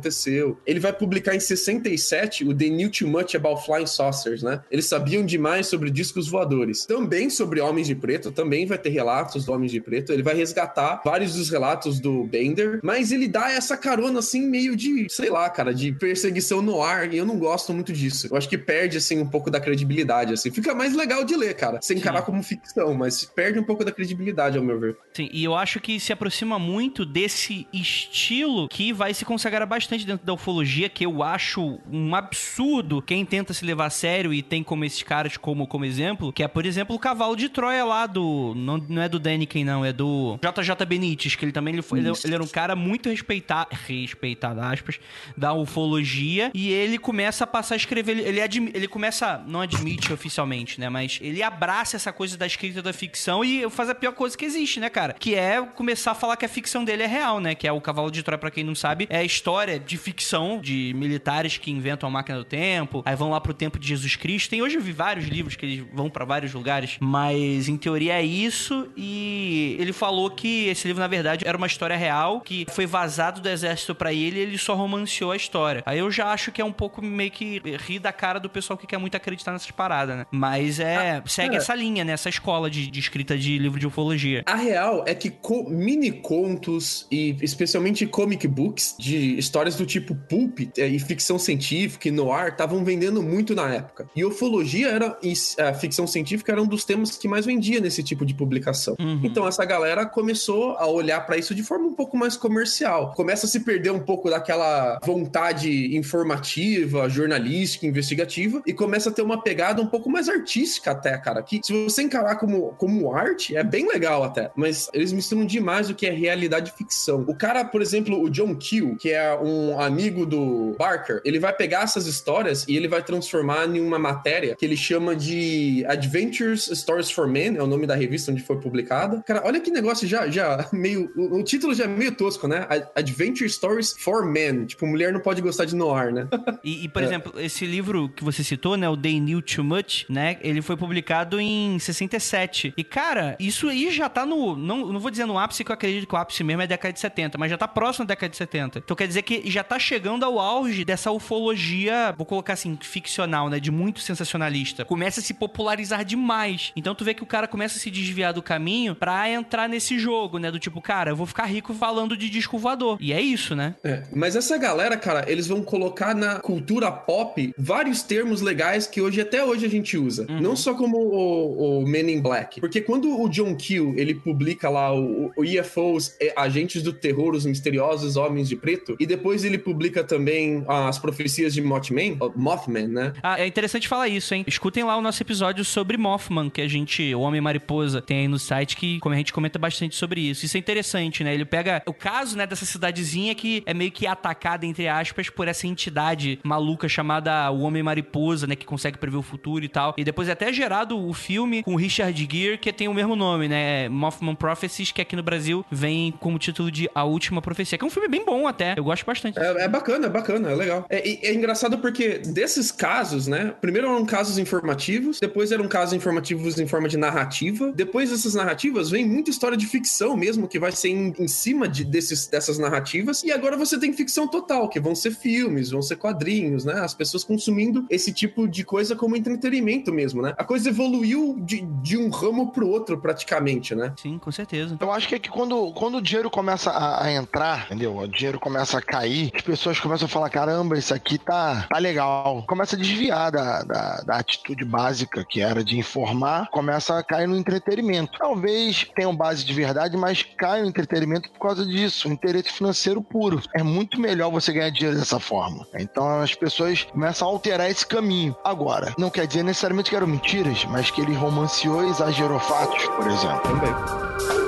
Ele vai publicar em 67 o The New Too Much About Flying Saucers, né? Eles sabiam demais sobre discos voadores. Também sobre Homens de Preto, também vai ter relatos do Homens de Preto. Ele vai resgatar vários dos relatos do Bender, mas ele dá essa carona assim meio de, sei lá, cara, de perseguição no ar, e eu não gosto muito disso. Eu acho que perde assim um pouco da credibilidade, assim. Fica mais legal de ler, cara, sem encarar como ficção, mas perde um pouco da credibilidade, ao meu ver. Sim, e eu acho que se aproxima muito desse estilo que vai se consagrar bastante dentro da ufologia, que eu acho um absurdo quem tenta se levar a sério e tem como esses caras como, como exemplo, que é, por exemplo, o cavalo de Troia lá do. Não, não é do Daniken, não, é do JJ Benítez, que ele também ele, foi, ele, ele, era um cara muito respeitado, respeitado, aspas, da ufologia, e ele começa a passar a escrever. Ele, ele, ele começa, não admite oficialmente, né? Mas ele abraça essa coisa da escrita da ficção e faz a pior coisa que existe, né, cara? Que é começar a falar que a ficção dele é real, né? Que é o cavalo de Troia, pra quem não sabe, é a história história de ficção de militares que inventam a máquina do tempo, aí vão lá pro tempo de Jesus Cristo. Tem hoje eu vi vários livros que eles vão para vários lugares, mas em teoria é isso e ele falou que esse livro na verdade era uma história real que foi vazado do exército para ele, e ele só romanceou a história. Aí eu já acho que é um pouco meio que rir da cara do pessoal que quer muito acreditar nessas paradas, né? Mas é, ah, segue é. essa linha, né? Essa escola de, de, escrita de livro de ufologia. A real é que mini contos e especialmente comic books de histórias do tipo pulp é, e ficção científica e noir estavam vendendo muito na época. E ufologia era e a ficção científica era um dos temas que mais vendia nesse tipo de publicação. Uhum. Então essa galera começou a olhar para isso de forma um pouco mais comercial. Começa a se perder um pouco daquela vontade informativa, jornalística, investigativa e começa a ter uma pegada um pouco mais artística até, cara. Que se você encarar como, como arte, é bem legal até. Mas eles misturam demais o que é realidade e ficção. O cara, por exemplo, o John Keel, que é um amigo do Barker, ele vai pegar essas histórias e ele vai transformar em uma matéria que ele chama de Adventures Stories for Men, é o nome da revista onde foi publicada. Cara, olha que negócio já, já meio. O, o título já é meio tosco, né? Adventure Stories for Men. Tipo, mulher não pode gostar de noir, né? e, e, por é. exemplo, esse livro que você citou, né? O They Knew Too Much, né? Ele foi publicado em 67. E, cara, isso aí já tá no. Não, não vou dizer no ápice, que eu acredito que o ápice mesmo é década de 70, mas já tá próximo da década de 70. Então quer dizer que já tá chegando ao auge dessa ufologia, vou colocar assim, ficcional, né? De muito sensacionalista. Começa a se popularizar demais. Então tu vê que o cara começa a se desviar do caminho pra entrar nesse jogo, né? Do tipo, cara, eu vou ficar rico falando de disco voador. E é isso, né? É, mas essa galera, cara, eles vão colocar na cultura pop vários termos legais que hoje, até hoje, a gente usa. Uhum. Não só como o, o Men in Black. Porque quando o John Keel, ele publica lá o, o UFOs, é, Agentes do Terror, os Misteriosos Homens de Preto, e depois ele publica também as profecias de Mothman, Mothman, né? Ah, é interessante falar isso, hein? Escutem lá o nosso episódio sobre Mothman, que a gente, o Homem-Mariposa, tem aí no site, que como a gente comenta bastante sobre isso. Isso é interessante, né? Ele pega o caso, né, dessa cidadezinha que é meio que atacada, entre aspas, por essa entidade maluca chamada o Homem-Mariposa, né, que consegue prever o futuro e tal. E depois é até gerado o filme com Richard Gere, que tem o mesmo nome, né? Mothman Prophecies, que aqui no Brasil vem como título de A Última Profecia, que é um filme bem bom até. Eu gosto. É, é bacana, é bacana, é legal. É, é engraçado porque desses casos, né? Primeiro eram casos informativos, depois eram casos informativos em forma de narrativa. Depois dessas narrativas vem muita história de ficção mesmo, que vai ser em, em cima de, desses, dessas narrativas. E agora você tem ficção total, que vão ser filmes, vão ser quadrinhos, né? As pessoas consumindo esse tipo de coisa como entretenimento mesmo, né? A coisa evoluiu de, de um ramo pro outro praticamente, né? Sim, com certeza. Eu acho que é que quando, quando o dinheiro começa a, a entrar, entendeu? O dinheiro começa a cair, as pessoas começam a falar: caramba, isso aqui tá, tá legal. Começa a desviar da, da, da atitude básica que era de informar, começa a cair no entretenimento. Talvez tenham base de verdade, mas cai no entretenimento por causa disso, interesse financeiro puro. É muito melhor você ganhar dinheiro dessa forma. Então as pessoas começam a alterar esse caminho. Agora, não quer dizer necessariamente que eram mentiras, mas que ele romanceou e exagerou fatos, por exemplo. Também.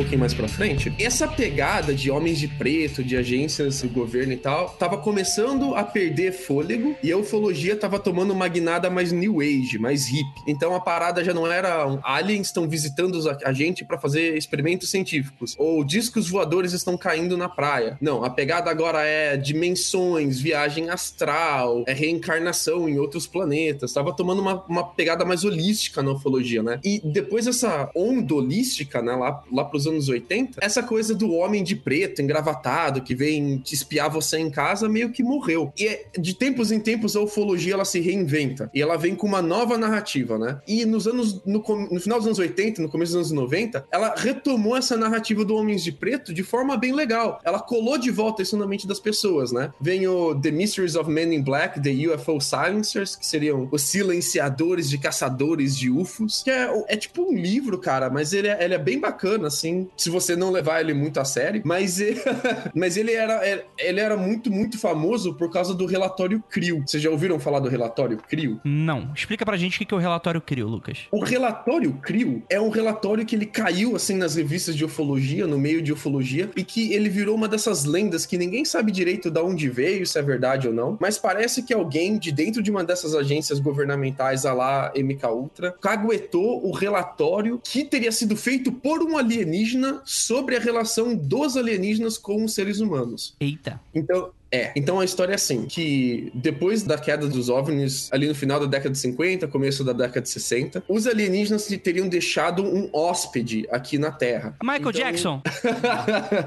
Pouquinho mais pra frente, essa pegada de homens de preto, de agências do governo e tal, tava começando a perder fôlego e a ufologia tava tomando uma guinada mais new age, mais hip. Então a parada já não era um, aliens estão visitando a gente para fazer experimentos científicos ou discos voadores estão caindo na praia. Não, a pegada agora é dimensões, viagem astral, é reencarnação em outros planetas. Tava tomando uma, uma pegada mais holística na ufologia, né? E depois essa onda holística, né, lá lá pros anos 80, essa coisa do homem de preto, engravatado, que vem te espiar você em casa, meio que morreu. E é, de tempos em tempos a ufologia ela se reinventa. E ela vem com uma nova narrativa, né? E nos anos. No, no final dos anos 80, no começo dos anos 90, ela retomou essa narrativa do Homens de Preto de forma bem legal. Ela colou de volta isso na mente das pessoas, né? Vem o The Mysteries of Men in Black, The UFO Silencers, que seriam os silenciadores de caçadores de UFOs, que é, é tipo um livro, cara, mas ele é, ele é bem bacana bacana, assim, se você não levar ele muito a sério. Mas, mas ele, era, ele era muito, muito famoso por causa do relatório CRIO. Vocês já ouviram falar do relatório CRIO? Não. Explica pra gente o que é o relatório CRIO, Lucas. O relatório CRIO é um relatório que ele caiu, assim, nas revistas de ufologia, no meio de ufologia, e que ele virou uma dessas lendas que ninguém sabe direito de onde veio, se é verdade ou não, mas parece que alguém de dentro de uma dessas agências governamentais, a lá MK Ultra, caguetou o relatório que teria sido feito por um alienígena sobre a relação dos alienígenas com os seres humanos. Eita. Então, é, então a história é assim, que depois da queda dos OVNIs, ali no final da década de 50, começo da década de 60, os alienígenas teriam deixado um hóspede aqui na Terra. Michael então, Jackson!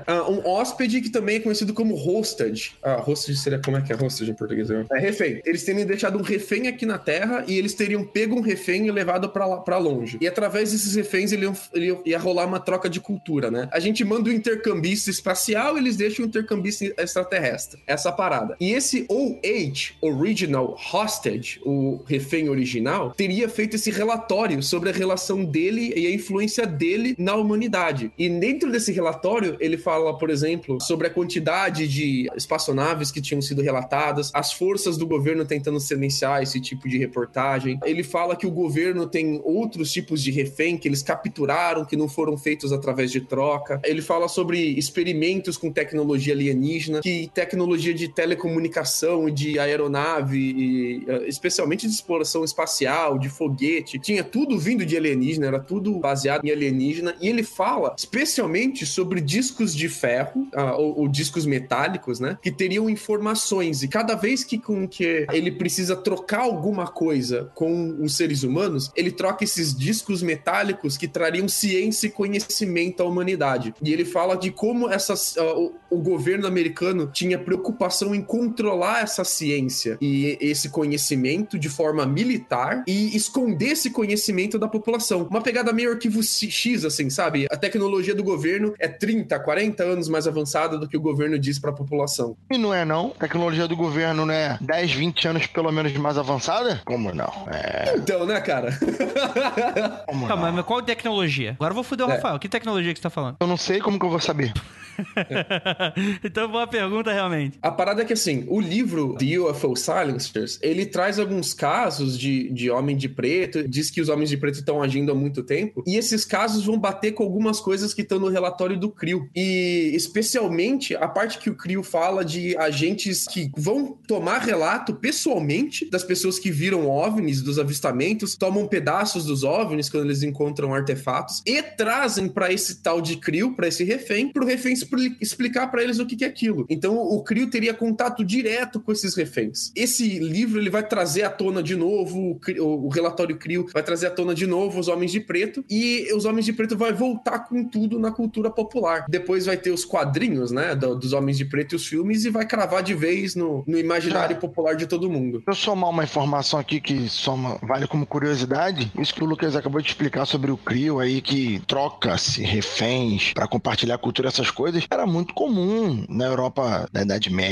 Ah, um hóspede que também é conhecido como hostage. Ah, hostage seria como é que é hostage em português? É refém. Eles teriam deixado um refém aqui na Terra e eles teriam pego um refém e levado pra, pra longe. E através desses reféns ele ia, ele ia rolar uma troca de cultura, né? A gente manda um intercambista espacial, eles deixam um intercambista extraterrestre essa parada. E esse OH, Original Hostage, o refém original, teria feito esse relatório sobre a relação dele e a influência dele na humanidade. E dentro desse relatório, ele fala, por exemplo, sobre a quantidade de espaçonaves que tinham sido relatadas, as forças do governo tentando silenciar esse tipo de reportagem. Ele fala que o governo tem outros tipos de refém que eles capturaram, que não foram feitos através de troca. Ele fala sobre experimentos com tecnologia alienígena, que tecnologia tecnologia de telecomunicação de aeronave, eh, especialmente de exploração espacial, de foguete, tinha tudo vindo de alienígena, era tudo baseado em alienígena. E ele fala especialmente sobre discos de ferro, uh, ou, ou, discos metálicos, né? Que teriam informações. E cada vez que, com que ele precisa trocar alguma coisa com os seres humanos, ele troca esses discos metálicos que trariam ciência e conhecimento à humanidade. E ele fala de como essas, uh, o, o governo americano tinha preocupação preocupação em controlar essa ciência e esse conhecimento de forma militar e esconder esse conhecimento da população. Uma pegada meio arquivo X, assim, sabe? A tecnologia do governo é 30, 40 anos mais avançada do que o governo diz para a população. E não é não? A tecnologia do governo não é 10, 20 anos pelo menos mais avançada? Como não? É... Então, né, cara? Como Calma, não? mas qual tecnologia? Agora eu vou foder o é. Rafael. Que tecnologia que você tá falando? Eu não sei como que eu vou saber. então, boa pergunta, realmente. A parada é que, assim, o livro The UFO Silencers, ele traz alguns casos de, de homem de preto, diz que os homens de preto estão agindo há muito tempo, e esses casos vão bater com algumas coisas que estão no relatório do CRIO. E, especialmente, a parte que o CRIO fala de agentes que vão tomar relato pessoalmente das pessoas que viram OVNIs, dos avistamentos, tomam pedaços dos OVNIs quando eles encontram artefatos, e trazem para esse tal de CRIO, para esse refém, pro refém explicar para eles o que, que é aquilo. Então o Crio teria contato direto com esses reféns. Esse livro ele vai trazer à tona de novo o, o relatório Crio vai trazer à tona de novo os homens de preto e os homens de preto vai voltar com tudo na cultura popular. Depois vai ter os quadrinhos, né, do, dos homens de preto e os filmes e vai cravar de vez no, no imaginário Já. popular de todo mundo. Eu somar uma informação aqui que soma, vale como curiosidade, isso que o Lucas acabou de explicar sobre o Crio aí que troca-se reféns para compartilhar cultura essas coisas era muito comum na Europa da Idade Média,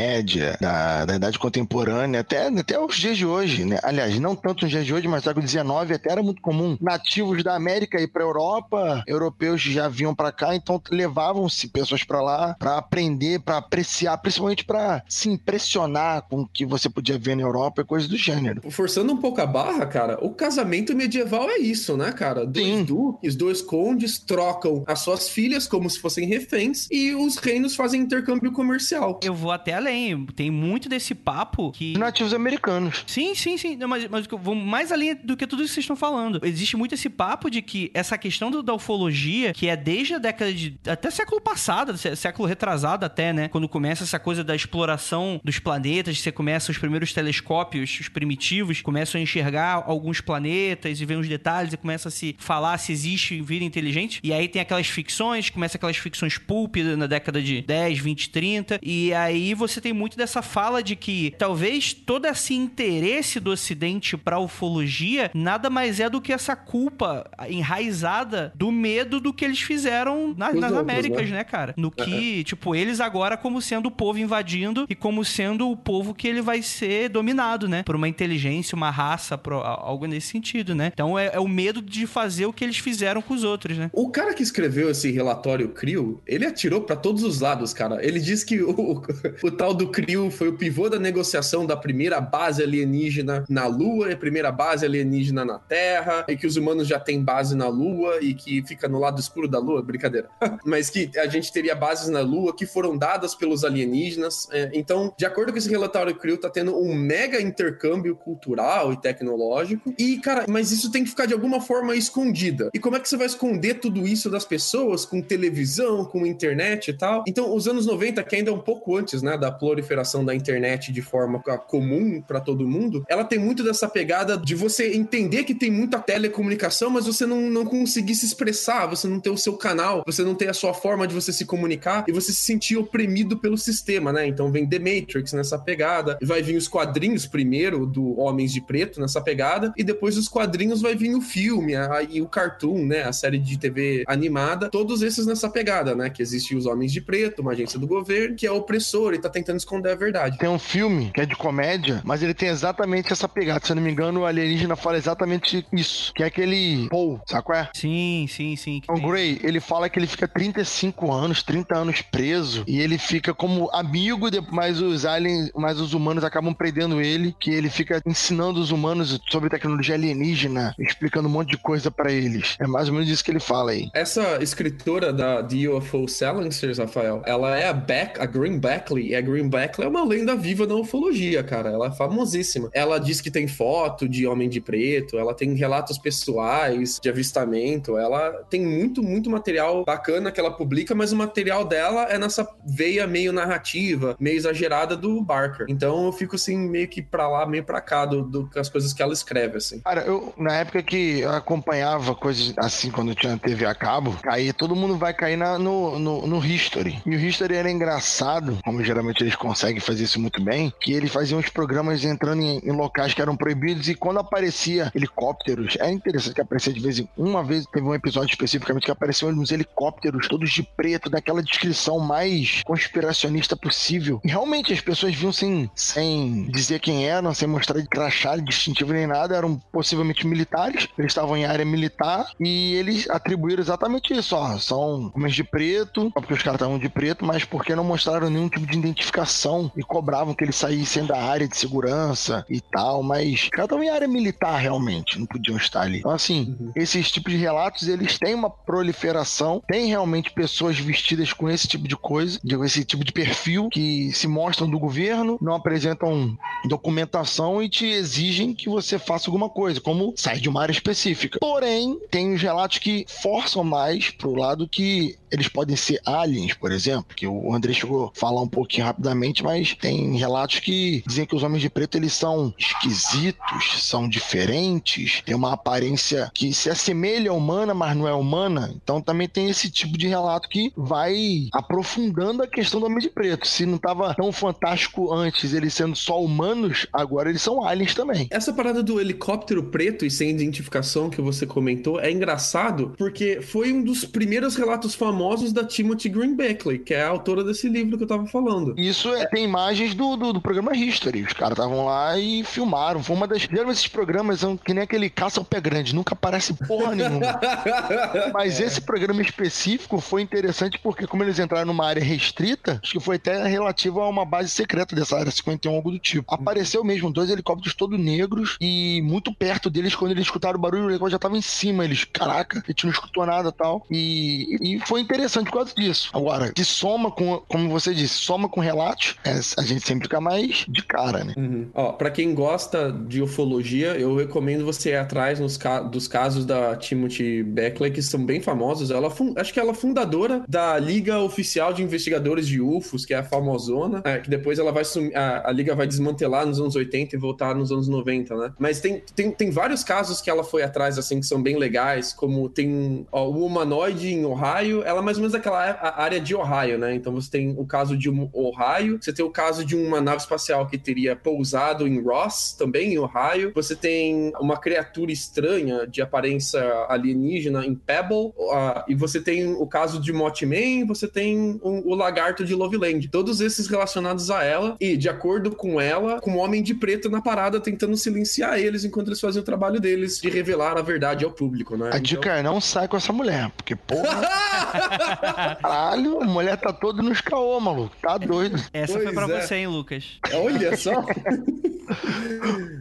da, da Idade Contemporânea, até, até os dias de hoje, né? Aliás, não tanto nos dias de hoje, mas no século XIX até era muito comum. Nativos da América ir para Europa, europeus já vinham para cá, então levavam-se pessoas para lá para aprender, para apreciar, principalmente para se impressionar com o que você podia ver na Europa e coisas do gênero. Forçando um pouco a barra, cara, o casamento medieval é isso, né, cara? Dois Sim. duques, dois condes trocam as suas filhas como se fossem reféns e os reinos fazem intercâmbio comercial. Eu vou até além. Tem muito desse papo que. Nativos americanos. Sim, sim, sim. Não, mas, mas vou mais além do que tudo isso que vocês estão falando. Existe muito esse papo de que essa questão do, da ufologia, que é desde a década de. até século passado, século retrasado até, né? Quando começa essa coisa da exploração dos planetas, você começa os primeiros telescópios, os primitivos, começam a enxergar alguns planetas e ver uns detalhes e começa a se falar se existe vida inteligente. E aí tem aquelas ficções, começa aquelas ficções pulp na década de 10, 20, 30. E aí você tem muito dessa fala de que talvez todo esse interesse do Ocidente pra ufologia nada mais é do que essa culpa enraizada do medo do que eles fizeram na, nas outros, Américas, né? né, cara? No que, uhum. tipo, eles agora como sendo o povo invadindo e como sendo o povo que ele vai ser dominado, né? Por uma inteligência, uma raça, algo nesse sentido, né? Então é, é o medo de fazer o que eles fizeram com os outros, né? O cara que escreveu esse relatório CRIO, ele atirou para todos os lados, cara. Ele disse que o, o tal do CRIO foi o pivô da negociação da primeira base alienígena na Lua a primeira base alienígena na Terra, e que os humanos já têm base na Lua e que fica no lado escuro da Lua, brincadeira. Mas que a gente teria bases na Lua que foram dadas pelos alienígenas. É, então, de acordo com esse relatório CRIO, tá tendo um mega intercâmbio cultural e tecnológico. E, cara, mas isso tem que ficar de alguma forma escondida. E como é que você vai esconder tudo isso das pessoas com televisão, com internet e tal? Então, os anos 90, que ainda é um pouco antes, né, da proliferação da internet de forma comum para todo mundo, ela tem muito dessa pegada de você entender que tem muita telecomunicação, mas você não, não conseguir se expressar, você não ter o seu canal, você não ter a sua forma de você se comunicar e você se sentir oprimido pelo sistema, né? Então vem The Matrix nessa pegada, vai vir os quadrinhos primeiro do Homens de Preto nessa pegada e depois dos quadrinhos vai vir o filme aí o cartoon, né? A série de TV animada, todos esses nessa pegada, né? Que existe os Homens de Preto, uma agência do governo que é opressor e tá tentando esconder a verdade. Tem um filme que é de comédia, mas ele tem exatamente essa pegada. Se eu não me engano, o alienígena fala exatamente isso, que é aquele Paul, sabe qual é? Sim, sim, sim. O Gray, ele fala que ele fica 35 anos, 30 anos preso e ele fica como amigo, mas os aliens, mas os humanos acabam prendendo ele, que ele fica ensinando os humanos sobre tecnologia alienígena, explicando um monte de coisa para eles. É mais ou menos isso que ele fala aí. Essa escritora da The UFO Silencers, Rafael, ela é a Beck, a Green Beckley, e a Green Beckley é uma lenda viva da ufologia, cara. Ela é famosíssima. Ela diz que tem foto de homem de preto, ela tem relatos pessoais de avistamento, ela tem muito, muito material bacana que ela publica, mas o material dela é nessa veia meio narrativa, meio exagerada do Barker. Então eu fico assim, meio que pra lá, meio pra cá do, do as coisas que ela escreve, assim. Cara, eu, na época que eu acompanhava coisas assim, quando tinha TV a cabo, aí todo mundo vai cair na, no, no, no History. E o History era engraçado, como geralmente eles conseguem fazer isso muito bem, que eles faziam os programas entrando em, em locais que eram proibidos e quando aparecia helicópteros, é interessante que aparecia de vez em uma vez, teve um episódio especificamente que apareceu uns helicópteros todos de preto, daquela descrição mais conspiracionista possível. E realmente as pessoas viam sem, sem dizer quem eram, sem mostrar de crachá distintivo nem nada, eram possivelmente militares, eles estavam em área militar e eles atribuíram exatamente isso, ó, são homens de preto, porque os caras estavam de preto, mas porque não mostraram nenhum tipo de identificação e cobravam que eles saíssem da área de segurança e tal, mas caras estavam em área militar realmente, não podiam estar ali. Então assim, uhum. esses tipos de relatos, eles têm uma proliferação, tem realmente pessoas vestidas com esse tipo de coisa, com esse tipo de perfil que se mostram do governo, não apresentam documentação e te exigem que você faça alguma coisa, como sair de uma área específica. Porém, tem os relatos que forçam mais pro lado que eles podem ser aliens, por exemplo, que o André chegou a falar um pouquinho rapidamente, mas tem relatos que dizem que os homens de preto eles são esquisitos, são diferentes, têm uma aparência que se assemelha à humana, mas não é humana. Então também tem esse tipo de relato que vai aprofundando a questão do homem de preto. Se não estava tão fantástico antes eles sendo só humanos, agora eles são aliens também. Essa parada do helicóptero preto e sem identificação que você comentou é engraçado porque foi um dos primeiros relatos famosos da Timothy Green Beckley, que é a autora desse livro que eu tava falando. Isso é, tem imagens do, do, do programa History. Os caras estavam lá e filmaram. Foi uma das. Geralmente esses programas são que nem aquele caça ao pé grande, nunca aparece porra nenhuma. Mas esse programa específico foi interessante porque, como eles entraram numa área restrita, acho que foi até relativo a uma base secreta dessa área 51, algo do tipo. Apareceu mesmo dois helicópteros todos negros e muito perto deles, quando eles escutaram o barulho, o helicóptero já tava em cima. Eles, caraca, a gente não escutou nada tal. E, e foi interessante por causa disso. Agora, se soma com, como você disse, soma com relatos, é, a gente sempre fica mais de cara, né? Uhum. Ó, pra quem gosta de ufologia, eu recomendo você ir atrás nos ca dos casos da Timothy Beckley, que são bem famosos. Ela acho que ela é fundadora da Liga Oficial de Investigadores de UFOs, que é a famosona, é, que depois ela vai a, a, liga vai desmantelar nos anos 80 e voltar nos anos 90, né? Mas tem, tem, tem vários casos que ela foi atrás, assim, que são bem legais, como tem ó, o humanoide em Ohio, ela é mais ou menos daquela área de Ohio, né? Então você tem o caso de um Ohio, você tem o caso de uma nave espacial que teria pousado em Ross, também em Ohio. Você tem uma criatura estranha de aparência alienígena em Pebble, uh, e você tem o caso de Mothman, você tem um, o lagarto de Loveland. Todos esses relacionados a ela, e de acordo com ela, com o homem de preto na parada tentando silenciar eles enquanto eles faziam o trabalho deles de revelar a verdade ao público, né? A então... dica é não sai com essa mulher, porque porra. Caralho, a mulher tá toda nos caô, maluco. Tá doido. Essa pois foi pra é. você, hein, Lucas? Olha só.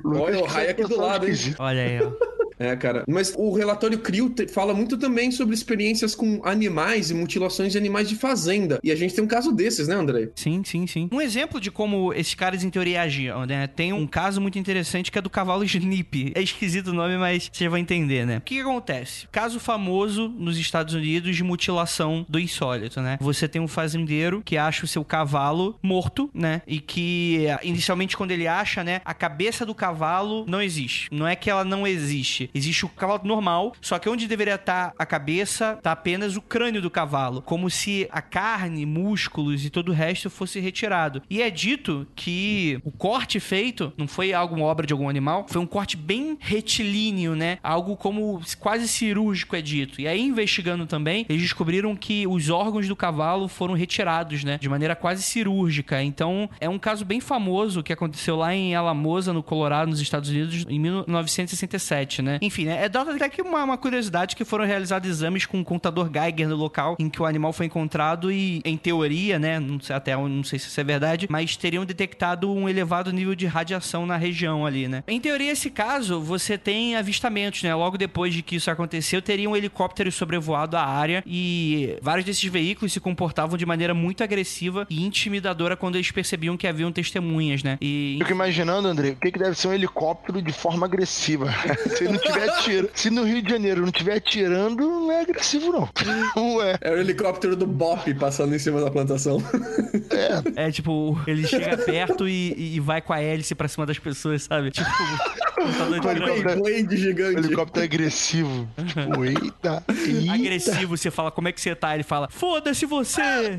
Olha o raio aqui do lado, hein? Olha aí, ó. É, cara. Mas o relatório CRIO fala muito também sobre experiências com animais e mutilações de animais de fazenda. E a gente tem um caso desses, né, André? Sim, sim, sim. Um exemplo de como esses caras, em teoria, agiam, né? Tem um caso muito interessante que é do cavalo Snip. É esquisito o nome, mas você vai entender, né? O que, que acontece? Caso famoso nos Estados Unidos de mutilação do insólito, né? Você tem um fazendeiro que acha o seu cavalo morto, né? E que, inicialmente, quando ele acha, né? A cabeça do cavalo não existe. Não é que ela não existe Existe o cavalo normal, só que onde deveria estar a cabeça, tá apenas o crânio do cavalo, como se a carne, músculos e todo o resto fosse retirado. E é dito que o corte feito não foi alguma obra de algum animal, foi um corte bem retilíneo, né? Algo como quase cirúrgico é dito. E aí investigando também, eles descobriram que os órgãos do cavalo foram retirados, né, de maneira quase cirúrgica. Então, é um caso bem famoso que aconteceu lá em Alamosa, no Colorado, nos Estados Unidos, em 1967, né? Enfim, né? É dado até que uma, uma curiosidade que foram realizados exames com um contador Geiger no local em que o animal foi encontrado e, em teoria, né? Não sei, até não sei se isso é verdade, mas teriam detectado um elevado nível de radiação na região ali, né? Em teoria, esse caso, você tem avistamentos, né? Logo depois de que isso aconteceu, teria um helicóptero sobrevoado a área e vários desses veículos se comportavam de maneira muito agressiva e intimidadora quando eles percebiam que haviam testemunhas, né? E... Fico imaginando, André, o que, que deve ser um helicóptero de forma agressiva. Se não tiver atirando. Se no Rio de Janeiro não estiver atirando, não é agressivo, não. Ué. É o helicóptero do Bop passando em cima da plantação. É. É tipo, ele chega perto e, e vai com a hélice pra cima das pessoas, sabe? Tipo, um de gigante. Helicóptero agressivo. Tipo, eita, eita. Agressivo, você fala, como é que você tá? Ele fala, foda-se você!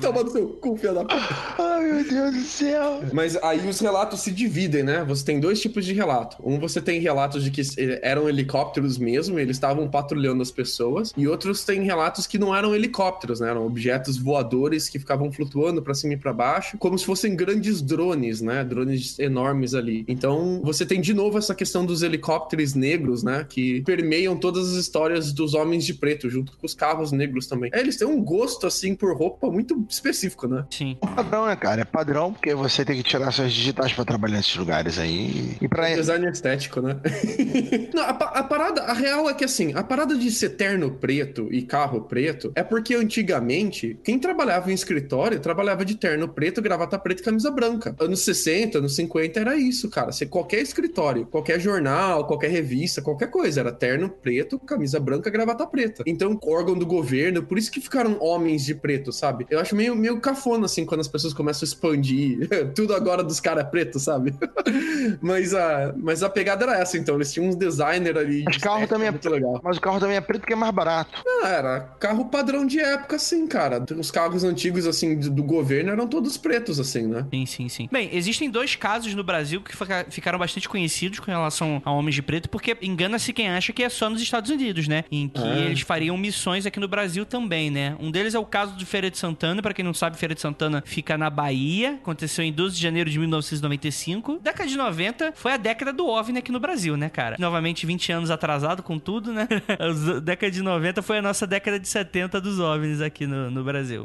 Toma no seu cu, filho da puta. Ai, meu Deus do céu. Mas aí os relatos se dividem, né? Você tem dois tipos de relato. Um, você tem relatos de que eram helicópteros mesmo, eles estavam patrulhando as pessoas, e outros têm relatos que não eram helicópteros, né? Eram objetos voadores que ficavam flutuando para cima e para baixo, como se fossem grandes drones, né? Drones enormes ali. Então, você tem de novo essa questão dos helicópteros negros, né? Que permeiam todas as histórias dos homens de preto, junto com os carros negros também. É, eles têm um gosto, assim, por roupa muito específico, né? Sim. O padrão, né, cara? É padrão, porque você tem que tirar suas digitais para trabalhar nesses lugares aí. E pra... É design estético, né? Não, a, a, parada, a real é que assim, a parada de ser terno preto e carro preto é porque antigamente quem trabalhava em escritório trabalhava de terno preto, gravata preta e camisa branca. Anos 60, anos 50 era isso, cara. Você, qualquer escritório, qualquer jornal, qualquer revista, qualquer coisa, era terno preto, camisa branca, gravata preta. Então, órgão do governo, por isso que ficaram homens de preto, sabe? Eu acho meio, meio cafona, assim, quando as pessoas começam a expandir tudo agora dos caras pretos, sabe? mas, a, mas a pegada era essa, então. Tinham uns designer ali. Mas, carro também é muito legal. Mas o carro também é preto porque é mais barato. Ah, era carro padrão de época, assim, cara. Os carros antigos, assim, do governo eram todos pretos, assim, né? Sim, sim, sim. Bem, existem dois casos no Brasil que ficaram bastante conhecidos com relação a homens de preto, porque engana-se quem acha que é só nos Estados Unidos, né? Em que ah. eles fariam missões aqui no Brasil também, né? Um deles é o caso do Feira de Santana. Para quem não sabe, Feira de Santana fica na Bahia. Aconteceu em 12 de janeiro de 1995. Década de 90 foi a década do OVNI aqui no Brasil, né, cara? Novamente, 20 anos atrasado com tudo, né? A década de 90 foi a nossa década de 70 dos OVNIs aqui no, no Brasil.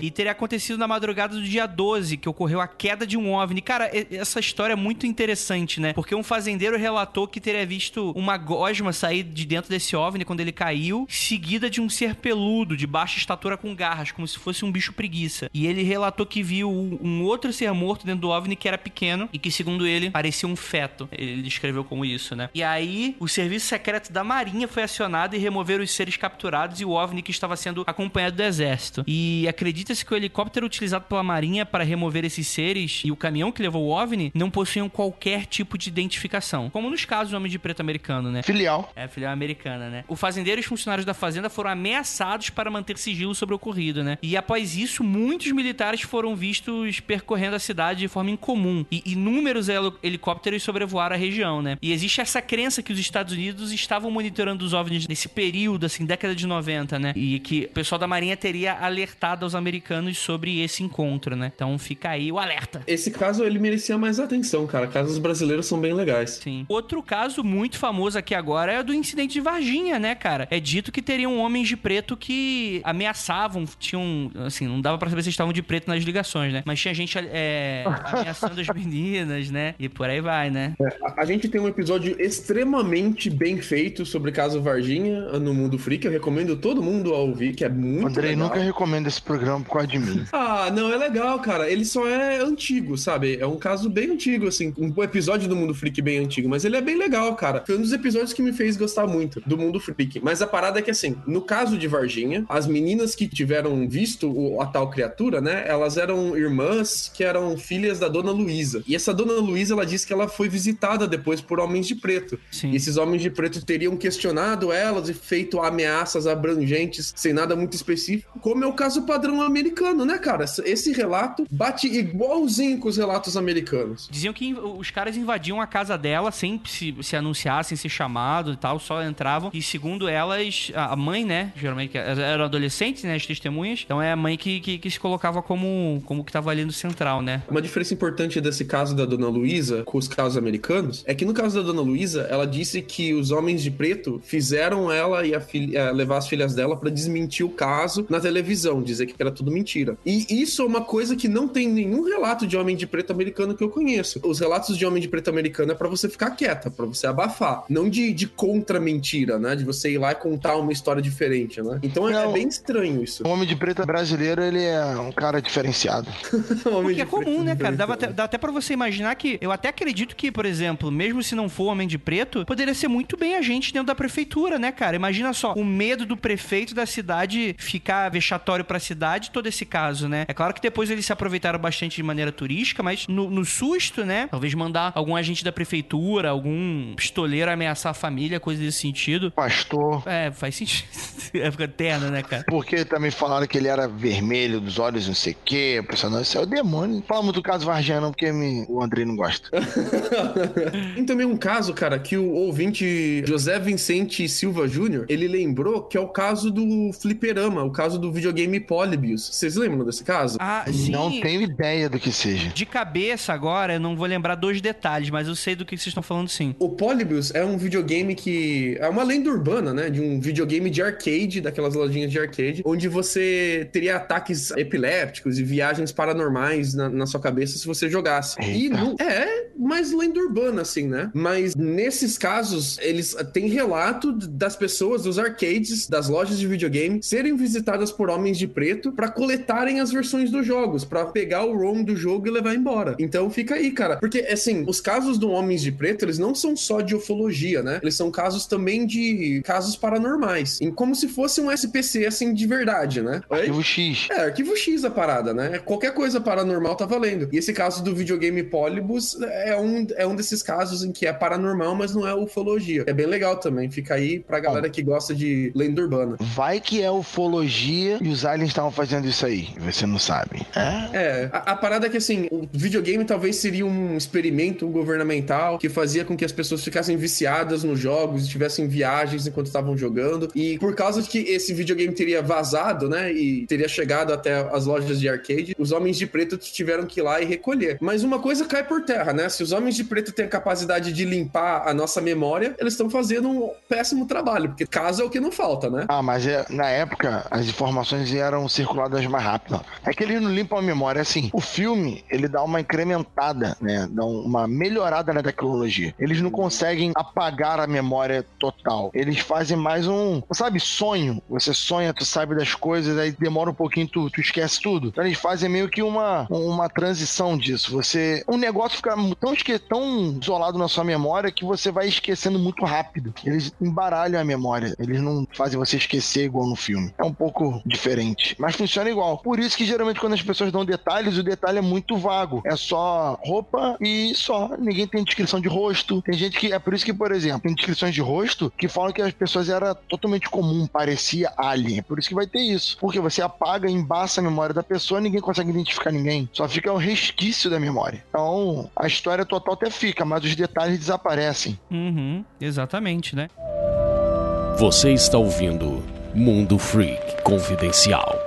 e teria acontecido na madrugada do dia 12, que ocorreu a queda de um OVNI. Cara, essa história é muito interessante, né? Porque um fazendeiro relatou que teria visto uma gosma sair de dentro desse OVNI quando ele caiu, seguida de um ser peludo, de baixa estatura com garras, como se fosse um bicho preguiça. E ele relatou que viu um outro ser morto dentro do OVNI que era pequeno e que, segundo ele, parecia um feto. Ele descreveu como isso, né? E aí, o serviço secreto da Marinha foi acionado e remover os seres capturados e o OVNI que estava sendo acompanhado do exército. E acredita-se que o helicóptero utilizado pela Marinha para remover esses seres e o caminhão que levou o OVNI não possuíam qualquer tipo de identificação. Como nos casos do Homem de Preto americano, né? Filial. É, filial americana, né? O fazendeiro e os funcionários da fazenda foram ameaçados para manter sigilo sobre o ocorrido, né? E após isso, muitos militares foram vistos percorrendo a cidade de forma incomum. E inúmeros hel helicópteros sobrevoaram a região, né? E existe essa crença que os Estados Unidos estavam monitorando os OVNIs nesse período, assim, década de 90, né? E que o pessoal da Marinha teria alertado aos americanos sobre esse encontro, né? Então fica aí o alerta. Esse caso, ele merecia mais atenção, cara. Casos brasileiros são bem legais. Sim. Outro caso muito famoso aqui agora é o do incidente de Varginha, né, cara? É dito que teriam homens de preto que ameaçavam, tinham, assim, não dava pra saber se estavam de preto nas ligações, né? Mas tinha gente é, ameaçando as meninas, né? E por aí vai, né? É, a, a gente tem um episódio extremamente bem feito sobre o caso Varginha no Mundo Freak. Eu recomendo todo mundo a ouvir, que é muito Andrei legal. nunca recomenda esse programa por causa de mim. Ah, não, é legal, cara. Ele só é antigo, sabe? É um caso bem antigo, assim. Um episódio do Mundo Freak bem antigo, mas ele é bem legal, cara. Foi um dos episódios que me fez gostar muito do Mundo Freak. Mas a parada é que, assim, no caso de Varginha, as meninas que tiveram visto a tal criatura, né? Elas eram irmãs que eram filhas da dona Luísa. E essa dona Luísa, ela disse que ela foi visitada depois por homens de preto. Sim. E esses homens de preto teriam questionado elas e feito ameaças abrangentes, sem nada muito específico, como é o caso padrão americano, né, cara? Esse relato bate igualzinho com os relatos americanos. Diziam que os caras invadiam a casa dela sem se, se anunciar, sem ser chamado e tal, só entravam. E segundo elas, a mãe, né? Geralmente eram adolescentes, né? As testemunhas. Então é a mãe que, que, que se colocava como, como que tava ali no central, né? Uma diferença importante desse caso da dona Luísa com os casos americanos é que no caso da dona Luísa, ela disse que os homens de preto fizeram ela e a filha, eh, levar as filhas dela pra desmentir o caso na televisão, dizer que era tudo mentira. E isso é uma coisa que não tem nenhum relato de homem de preto americano que eu conheço. Os relatos de homem de preto americano é pra você ficar quieta, pra você abafar, não de, de contra-mentira, né? De você ir lá e contar uma história diferente, né? Então é, é bem estranho isso. O Homem de Preto brasileiro, ele é um cara diferenciado. Homem Porque é comum, preto né, cara? Dava até, dá até pra você imaginar que. Eu até acredito que, por exemplo, mesmo se não for homem de preto, poderia ser muito bem agente dentro da prefeitura, né, cara? Imagina só, o medo do prefeito da cidade ficar vexatório pra cidade, todo esse caso, né? É claro que depois eles se aproveitaram bastante de maneira turística, mas no, no susto, né? Talvez mandar algum agente da prefeitura, algum pistoleiro ameaçar a família, coisa desse sentido. Pastor. É, faz sentido. É fica eterna, né, cara? Porque também falaram que ele era vermelho dos olhos, não sei o quê. Não, isso é o demônio. Fala muito do caso Varginha, não, porque me- o Andrei não gosta. Tem também um caso, cara, que o ouvinte José Vicente Silva Júnior, ele lembrou que é o caso do fliperama, o caso do videogame Polybius. Vocês lembram desse caso? Ah, sim. Não tenho ideia do que seja. De cabeça agora, eu não vou lembrar dois detalhes, mas eu sei do que vocês estão falando sim. O Polybius é um videogame que é uma lenda urbana, né? De um videogame de arcade, daquelas lojinhas de arcade, onde você teria ataques epilépticos e viagens paranormais na, na sua cabeça se você jogasse. E Eita. não, é mais lenda urbana, assim, né? Mas nesses casos, eles têm relato das pessoas, dos arcades, das lojas de videogame, serem visitadas por homens de preto pra coletarem as versões dos jogos, pra pegar o ROM do jogo e levar embora. Então fica aí, cara. Porque, assim, os casos do Homens de Preto, eles não são só de ufologia, né? Eles são casos também de casos paranormais. Em como se fosse um SPC, assim, de verdade, né? Arquivo X. É, arquivo X a parada, né? Qualquer coisa paranormal tá valendo. E esse caso do videogame Polybus é um, é um desses casos em que é paranormal, mas não é ufologia. É bem legal também. Fica aí pra galera que gosta de lenda urbana. Vai que é ufologia e os aliens estavam fazendo isso aí. Você não sabe. É? É, a, a parada é que assim, o videogame talvez seria um experimento governamental que fazia com que as pessoas ficassem viciadas nos jogos e tivessem viagens enquanto estavam jogando. E por causa de que esse videogame teria vazado, né, e teria chegado até as lojas de arcade, os homens de preto tiveram que ir lá e recolher. Mas uma coisa cai por terra, né? se os homens de preto têm a capacidade de limpar a nossa memória, eles estão fazendo um péssimo trabalho, porque caso é o que não falta, né? Ah, mas é, na época as informações eram circuladas mais rápido. É que eles não limpam a memória, assim. O filme, ele dá uma incrementada, né? Dá uma melhorada na tecnologia. Eles não conseguem apagar a memória total. Eles fazem mais um, sabe, sonho. Você sonha, tu sabe das coisas, aí demora um pouquinho, tu, tu esquece tudo. Então eles fazem meio que uma, uma transição disso. Você. Um negócio fica tão, tão isolado na sua memória que você vai esquecendo muito rápido. Eles embaralham a memória. Eles não fazem você esquecer igual no filme. É um pouco diferente. Mas funciona igual. Por isso que geralmente quando as pessoas dão detalhes, o detalhe é muito vago. É só roupa e só. Ninguém tem descrição de rosto. Tem gente que. É por isso que, por exemplo, tem descrições de rosto que falam que as pessoas era totalmente comum, parecia alien. É por isso que vai ter isso. Porque você apaga, embaça a memória da pessoa, ninguém consegue identificar ninguém. Só fica o resquício da memória. Então, a história total até fica, mas os detalhes desaparecem. Uhum, exatamente, né? Você está ouvindo Mundo Freak Confidencial.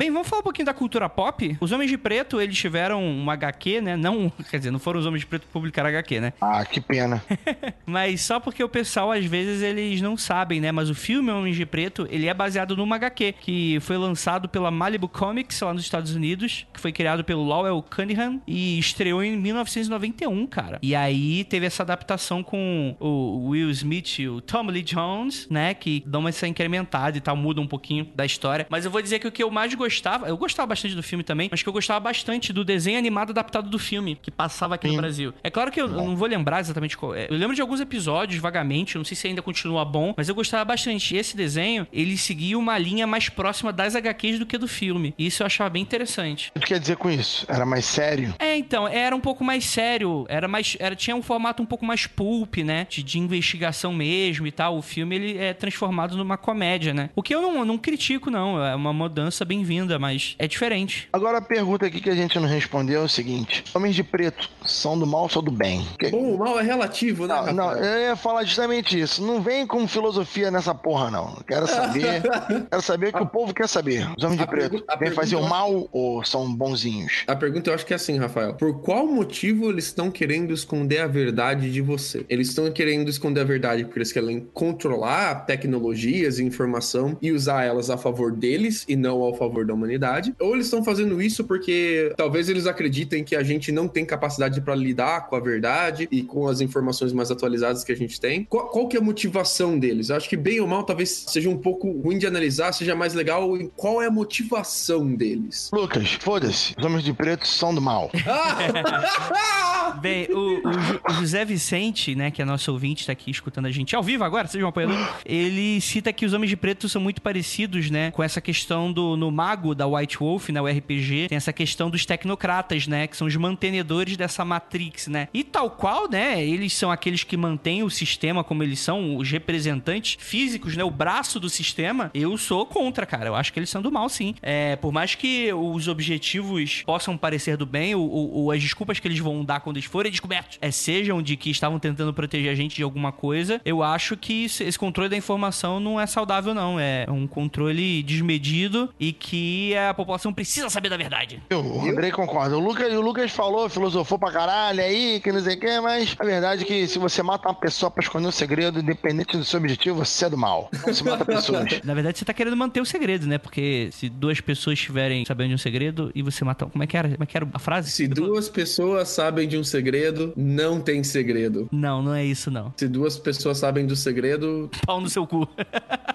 Bem, vamos falar um pouquinho da cultura pop. Os Homens de Preto, eles tiveram uma HQ, né? Não, quer dizer, não foram os Homens de Preto que publicaram HQ, né? Ah, que pena. Mas só porque o pessoal, às vezes, eles não sabem, né? Mas o filme Homens de Preto, ele é baseado numa HQ, que foi lançado pela Malibu Comics, lá nos Estados Unidos, que foi criado pelo Lowell Cunningham e estreou em 1991, cara. E aí teve essa adaptação com o Will Smith e o Tom Lee Jones, né? Que dão essa incrementada e tal, muda um pouquinho da história. Mas eu vou dizer que o que eu mais gostei gostava, eu gostava bastante do filme também, mas que eu gostava bastante do desenho animado adaptado do filme, que passava aqui Sim. no Brasil. É claro que eu, eu, não vou lembrar exatamente qual é. Eu lembro de alguns episódios vagamente, não sei se ainda continua bom, mas eu gostava bastante. E esse desenho, ele seguia uma linha mais próxima das HQs do que do filme. E isso eu achava bem interessante. O que quer dizer com isso? Era mais sério? É, então, era um pouco mais sério, era mais era tinha um formato um pouco mais pulp, né? De, de investigação mesmo e tal. O filme ele é transformado numa comédia, né? O que eu não, não critico não, é uma mudança bem-vinda mas é diferente. Agora a pergunta aqui que a gente não respondeu é o seguinte: Homens de Preto são do mal ou são do bem? Bom, o mal é relativo, né? Não, não, eu ia falar justamente isso. Não vem com filosofia nessa porra, não. Quero saber. quero saber o que o povo quer saber. Os Homens de Preto vêm fazer o mal ou são bonzinhos? A pergunta eu acho que é assim, Rafael. Por qual motivo eles estão querendo esconder a verdade de você? Eles estão querendo esconder a verdade porque eles querem controlar tecnologias e informação e usar elas a favor deles e não ao favor da humanidade, ou eles estão fazendo isso porque talvez eles acreditem que a gente não tem capacidade para lidar com a verdade e com as informações mais atualizadas que a gente tem. Qual, qual que é a motivação deles? Eu acho que bem ou mal talvez seja um pouco ruim de analisar, seja mais legal em qual é a motivação deles. Lucas, foda-se, os homens de preto são do mal. Bem, o, o, o, José Vicente, né, que é nosso ouvinte, tá aqui escutando a gente ao vivo agora, seja um apoiador, ele cita que os Homens de Preto são muito parecidos, né, com essa questão do no mago da White Wolf, né, o RPG, tem essa questão dos tecnocratas, né, que são os mantenedores dessa Matrix, né. E tal qual, né, eles são aqueles que mantêm o sistema como eles são, os representantes físicos, né, o braço do sistema, eu sou contra, cara. Eu acho que eles são do mal, sim. É, por mais que os objetivos possam parecer do bem, ou, ou as desculpas que eles vão dar quando eles forem descobertos é, sejam de que estavam tentando proteger a gente de alguma coisa, eu acho que esse controle da informação não é saudável, não. É um controle desmedido e que a população precisa saber da verdade. Eu, o Andrei concorda. O Lucas, o Lucas falou, filosofou pra caralho aí, que não sei o que, mas a verdade é que se você mata uma pessoa pra esconder um segredo, independente do seu objetivo, você é do mal. Você mata pessoas. Na verdade, você tá querendo manter o segredo, né? Porque se duas pessoas estiverem sabendo de um segredo e você mata. Como é que era? Como é que era a frase? Se duas pessoas sabem de um segredo, não tem segredo. Não, não é isso, não. Se duas pessoas sabem do segredo. Pau no seu cu.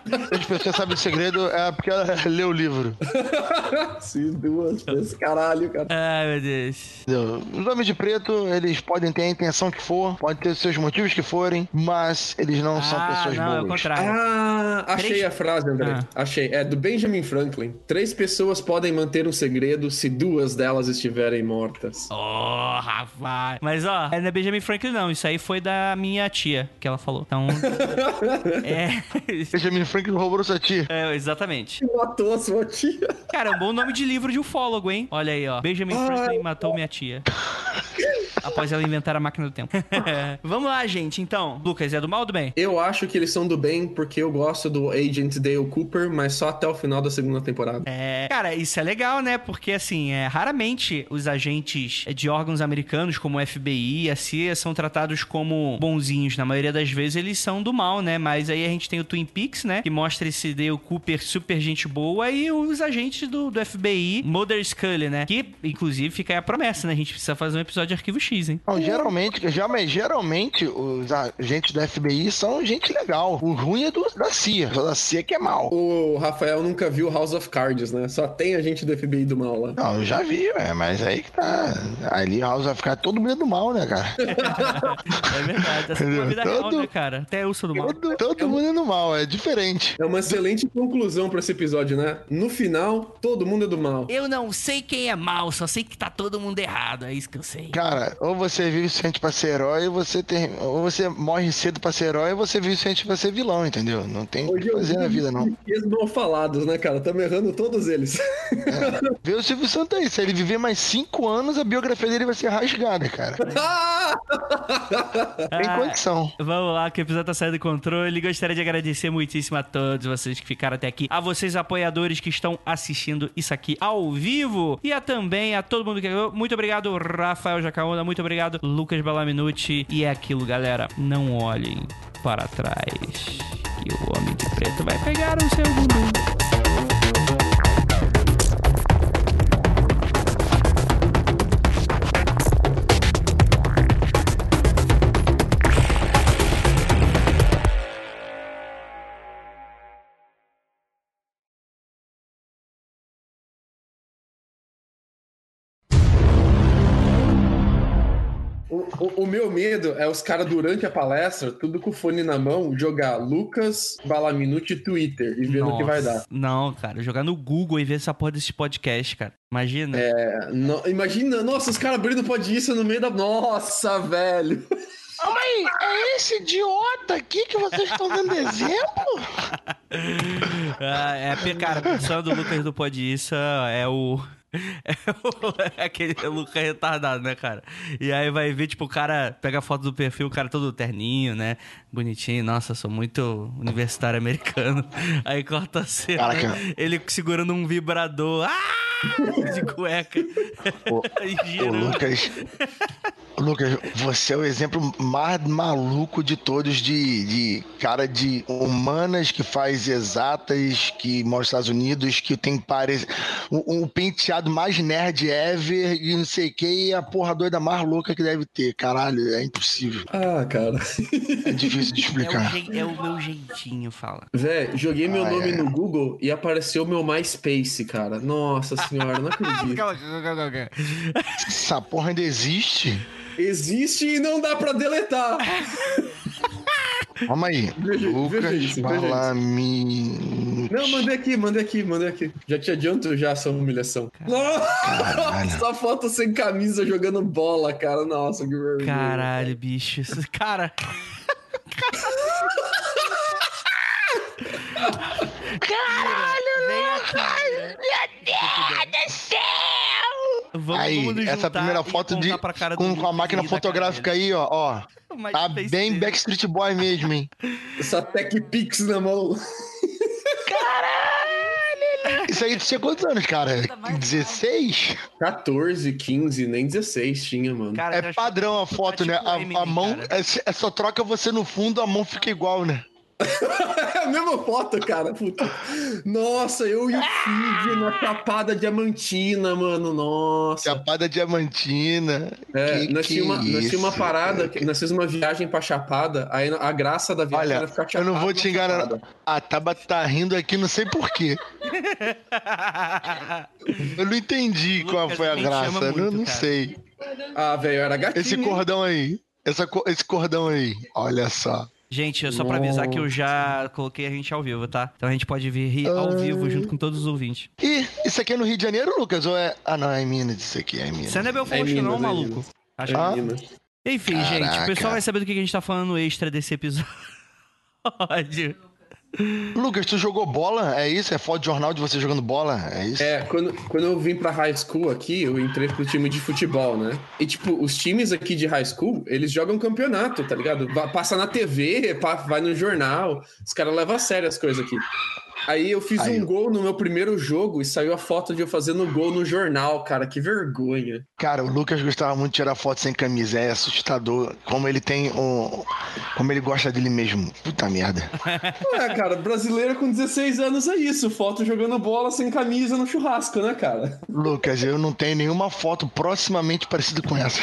Se as pessoas sabem do segredo, é porque ela leu o livro. Se duas pessoas. Caralho, cara. Ai, meu Deus. Os homens de preto, eles podem ter a intenção que for, podem ter seus motivos que forem, mas eles não ah, são pessoas não, boas. É o contrário. Ah, achei Três... a frase, André. Ah. Achei. É do Benjamin Franklin. Três pessoas podem manter um segredo se duas delas estiverem mortas. Oh, rapaz. Mas ó, não é Benjamin Franklin, não. Isso aí foi da minha tia que ela falou. Então. é. Benjamin Franklin roubou sua tia. É, exatamente. Matou a sua tia. Cara, é um bom nome de livro de ufólogo, hein? Olha aí, ó. Benjamin Franklin matou minha tia. após ela inventar a máquina do tempo. Vamos lá, gente. Então, Lucas, é do mal ou do bem? Eu acho que eles são do bem porque eu gosto do Agent Dale Cooper, mas só até o final da segunda temporada. É, cara, isso é legal, né? Porque, assim, é, raramente os agentes de órgãos americanos, como o FBI e a CIA, são tratados como bonzinhos. Na maioria das vezes, eles são do mal, né? Mas aí a gente tem o Twin Peaks, né? Que mostra esse Dale Cooper super gente boa e os agentes do, do FBI, Mother Scully, né? Que, inclusive, fica aí a promessa, né? A gente precisa fazer um episódio de Arquivo X, hein? Não, geralmente, já, mas geralmente os agentes do FBI são gente legal. O ruim é do, da CIA. Da CIA que é mal. O Rafael nunca viu House of Cards, né? Só tem a gente do FBI do mal lá. Não, eu já vi, é, mas aí que tá. Ali House of Cards, todo mundo é do mal, né, cara? É verdade. Essa é uma vida real, Todo- né, cara? Até eu sou do mal. Todo, todo mundo é do mal, é diferente. É uma excelente conclusão pra esse episódio, né? No final, todo mundo é do mal. Eu não sei quem é mal, só sei que tá todo mundo errado. É isso que eu sei. Cara, ou você vive suficiente pra ser herói, ou você, tem, ou você morre cedo pra ser herói, ou você vive suficiente pra ser vilão, entendeu? Não tem o que fazer na vida, não. Eles mal falados, né, cara? Estamos errando todos eles. Vê o Silvio Santos aí, se ele viver mais cinco anos, a biografia dele vai ser rasgada, cara. Tem Ah, condição. Vamos lá, que o episódio tá saindo do controle. Gostaria de agradecer muitíssimo a todos vocês que ficaram até aqui. A vocês, apoiadores que estão assistindo isso aqui ao vivo. E a também a todo mundo que. Muito obrigado, Rafael Jacaúna. Muito obrigado, Lucas Balaminuti. E é aquilo, galera. Não olhem para trás. Que o Homem de Preto vai pegar o seu bumbum. O, o- o meu medo é os caras, durante a palestra, tudo com o fone na mão, jogar Lucas Balaminuti Twitter e ver no que vai dar. Não, cara. Jogar no Google e ver essa porra desse podcast, cara. Imagina. É, no- imagina, nossa, os caras abrindo pode isso no meio da. Nossa, velho. Ah, mas é esse idiota aqui que vocês estão dando exemplo? Ah, é, cara, a produção do Lucas do Pode Isso é o. É, aquele Lucas retardado, né, cara? E aí vai ver, tipo, o cara pega a foto do perfil, o cara todo terninho, né? Bonitinho, nossa, sou muito universitário americano. Aí corta a cena, Caraca. ele segurando um vibrador. Ah! De cueca. Ô. Lucas. Lucas, você é o exemplo mais maluco de todos de, de cara de humanas que faz exatas, que mora nos Estados Unidos, que tem pares. O, o penteado mais nerd ever e não sei o que, e a porra doida mais louca que deve ter. Caralho, é impossível. Ah, cara. É difícil de É o, explicar. jei- é o meu jeitinho, fala. Véi, joguei meu Ah, nome é. no Google e apareceu meu MySpace, cara. Nossa senhora, não acredito. Essa porra ainda existe? Existe e não dá pra deletar. Calma aí. Veja- Lucas veja isso, veja isso. Balami. Não, mandei aqui, mandei aqui, mandei aqui. Já te adianto já essa humilhação. Caralho. Nossa, foto sem camisa jogando bola, cara. Nossa, que vergonha. Caralho, bicho. Cara. Caralho, Lucas! Meu Deus! Vamos, Aí, vamos nos essa primeira foto de, com, com a máquina fotográfica aí, ó, ó. Tá bem. Backstreet Boy mesmo, hein? Essa Tech Pix na mão. Isso aí tinha quantos anos, cara? 16? 14, 15, nem 16 tinha, mano. Cara, É padrão a achou- foto, né? tipo A, a mão, cara. é, é só troca você no fundo, a mão fica igual, né? É a mesma foto, cara. Puta. Nossa, eu e o Cid na Chapada Diamantina, mano. Nossa. Chapada diamantina. É, Que nós que tínhamos uma, nós isso, tínhamos uma parada, que nós fizemos uma viagem pra Chapada, aí a graça da viagem Olha, era ficar eu chapado. não vou te na enganar. Chapada. A Tabata tá rindo aqui, não sei porquê. Eu não entendi qual Lucas, foi a graça. ama eu muito, não cara. sei. Ah, velho, era gatinho. Esse cordão aí. Essa, esse cordão aí. Olha só. Gente, só pra avisar que eu já coloquei a gente ao vivo, tá? Então a gente pode vir rir ao vivo junto com todos os ouvintes. Ih, isso aqui é no Rio de Janeiro, Lucas? Ou é. Ah, não, é em Minas isso aqui, é em Minas. Você não é Belfort É Minas, não, é maluco? Minas. Acho É, que- Ah. Enfim, gente, o Caraca. pessoal vai saber do que a gente tá falando extra desse episódio. Lucas, tu jogou bola? É isso? É foto de jornal de você jogando bola? É isso? É, quando, quando eu vim pra high school aqui, eu entrei pro time de futebol, né? E, tipo, os times aqui de high school, eles jogam campeonato, tá ligado? Passa na TV, vai no jornal. Os caras levam a sério as coisas aqui. Aí eu fiz Aí, um gol no meu primeiro jogo e saiu a foto de eu fazendo gol no jornal, cara. Que vergonha. Cara, o Lucas gostava muito de tirar foto sem camisa. É assustador. Como ele tem um. Como ele gosta dele mesmo. Puta merda. Ué, cara, brasileiro com 16 anos é isso. Foto jogando bola sem camisa no churrasco, né, cara? Lucas, eu não tenho nenhuma foto proximamente parecida com essa.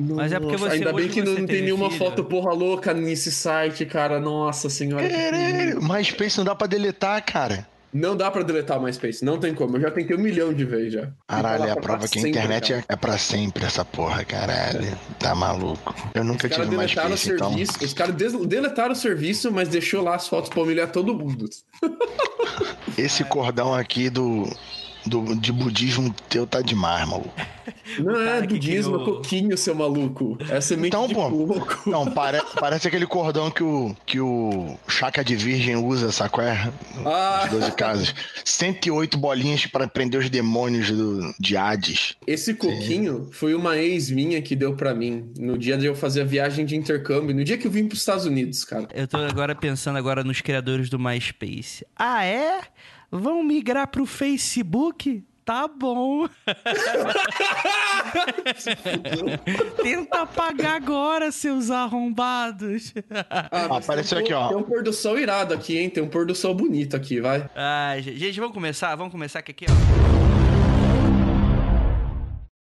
Mas é porque você- Ainda bem que não tem teve nenhuma filho. foto porra louca nesse site, cara. Nossa senhora. que Caralho, MySpace não dá pra deletar, cara. Não dá pra deletar o MySpace, não tem como. Eu já tentei um milhão de vezes já. Caralho, é a prova que a internet cara. é, é pra sempre essa porra, caralho. Tá maluco. Eu nunca Os caras tive deletaram o MySpace, então. serviço. Os caras deletaram o serviço, mas deixou lá as fotos pra humilhar todo mundo. Esse cordão aqui do, do, de budismo teu tá demais, maluco. Não é budismo, é coquinho, seu maluco. É semente Então, de pô. coco. Não, pare- parece aquele cordão que o, que o Chaca de Virgem usa, sacou? É? Ah, As 12 casas. 108 bolinhas pra prender os demônios do, de Hades. esse coquinho foi uma ex minha que deu pra mim no dia de eu fazer a viagem de intercâmbio, no dia que eu vim pros Estados Unidos, cara. Eu tô agora pensando agora nos criadores do MySpace. Ah, é? Vão migrar pro Facebook? Tá bom. Tenta apagar agora, seus arrombados. Ah, mas apareceu tem um aqui, ó. Tem um pôr do sol irado aqui, hein? Tem um pôr do sol bonito aqui, vai. Ai, gente, vamos começar? Vamos começar aqui, ó.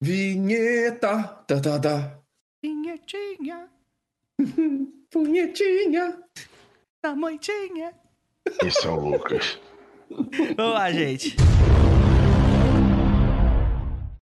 Vinheta, tá, tá, tá. Vinhetinha Punhetinha. da moitinha. Esse é o Lucas. Vamos lá, gente.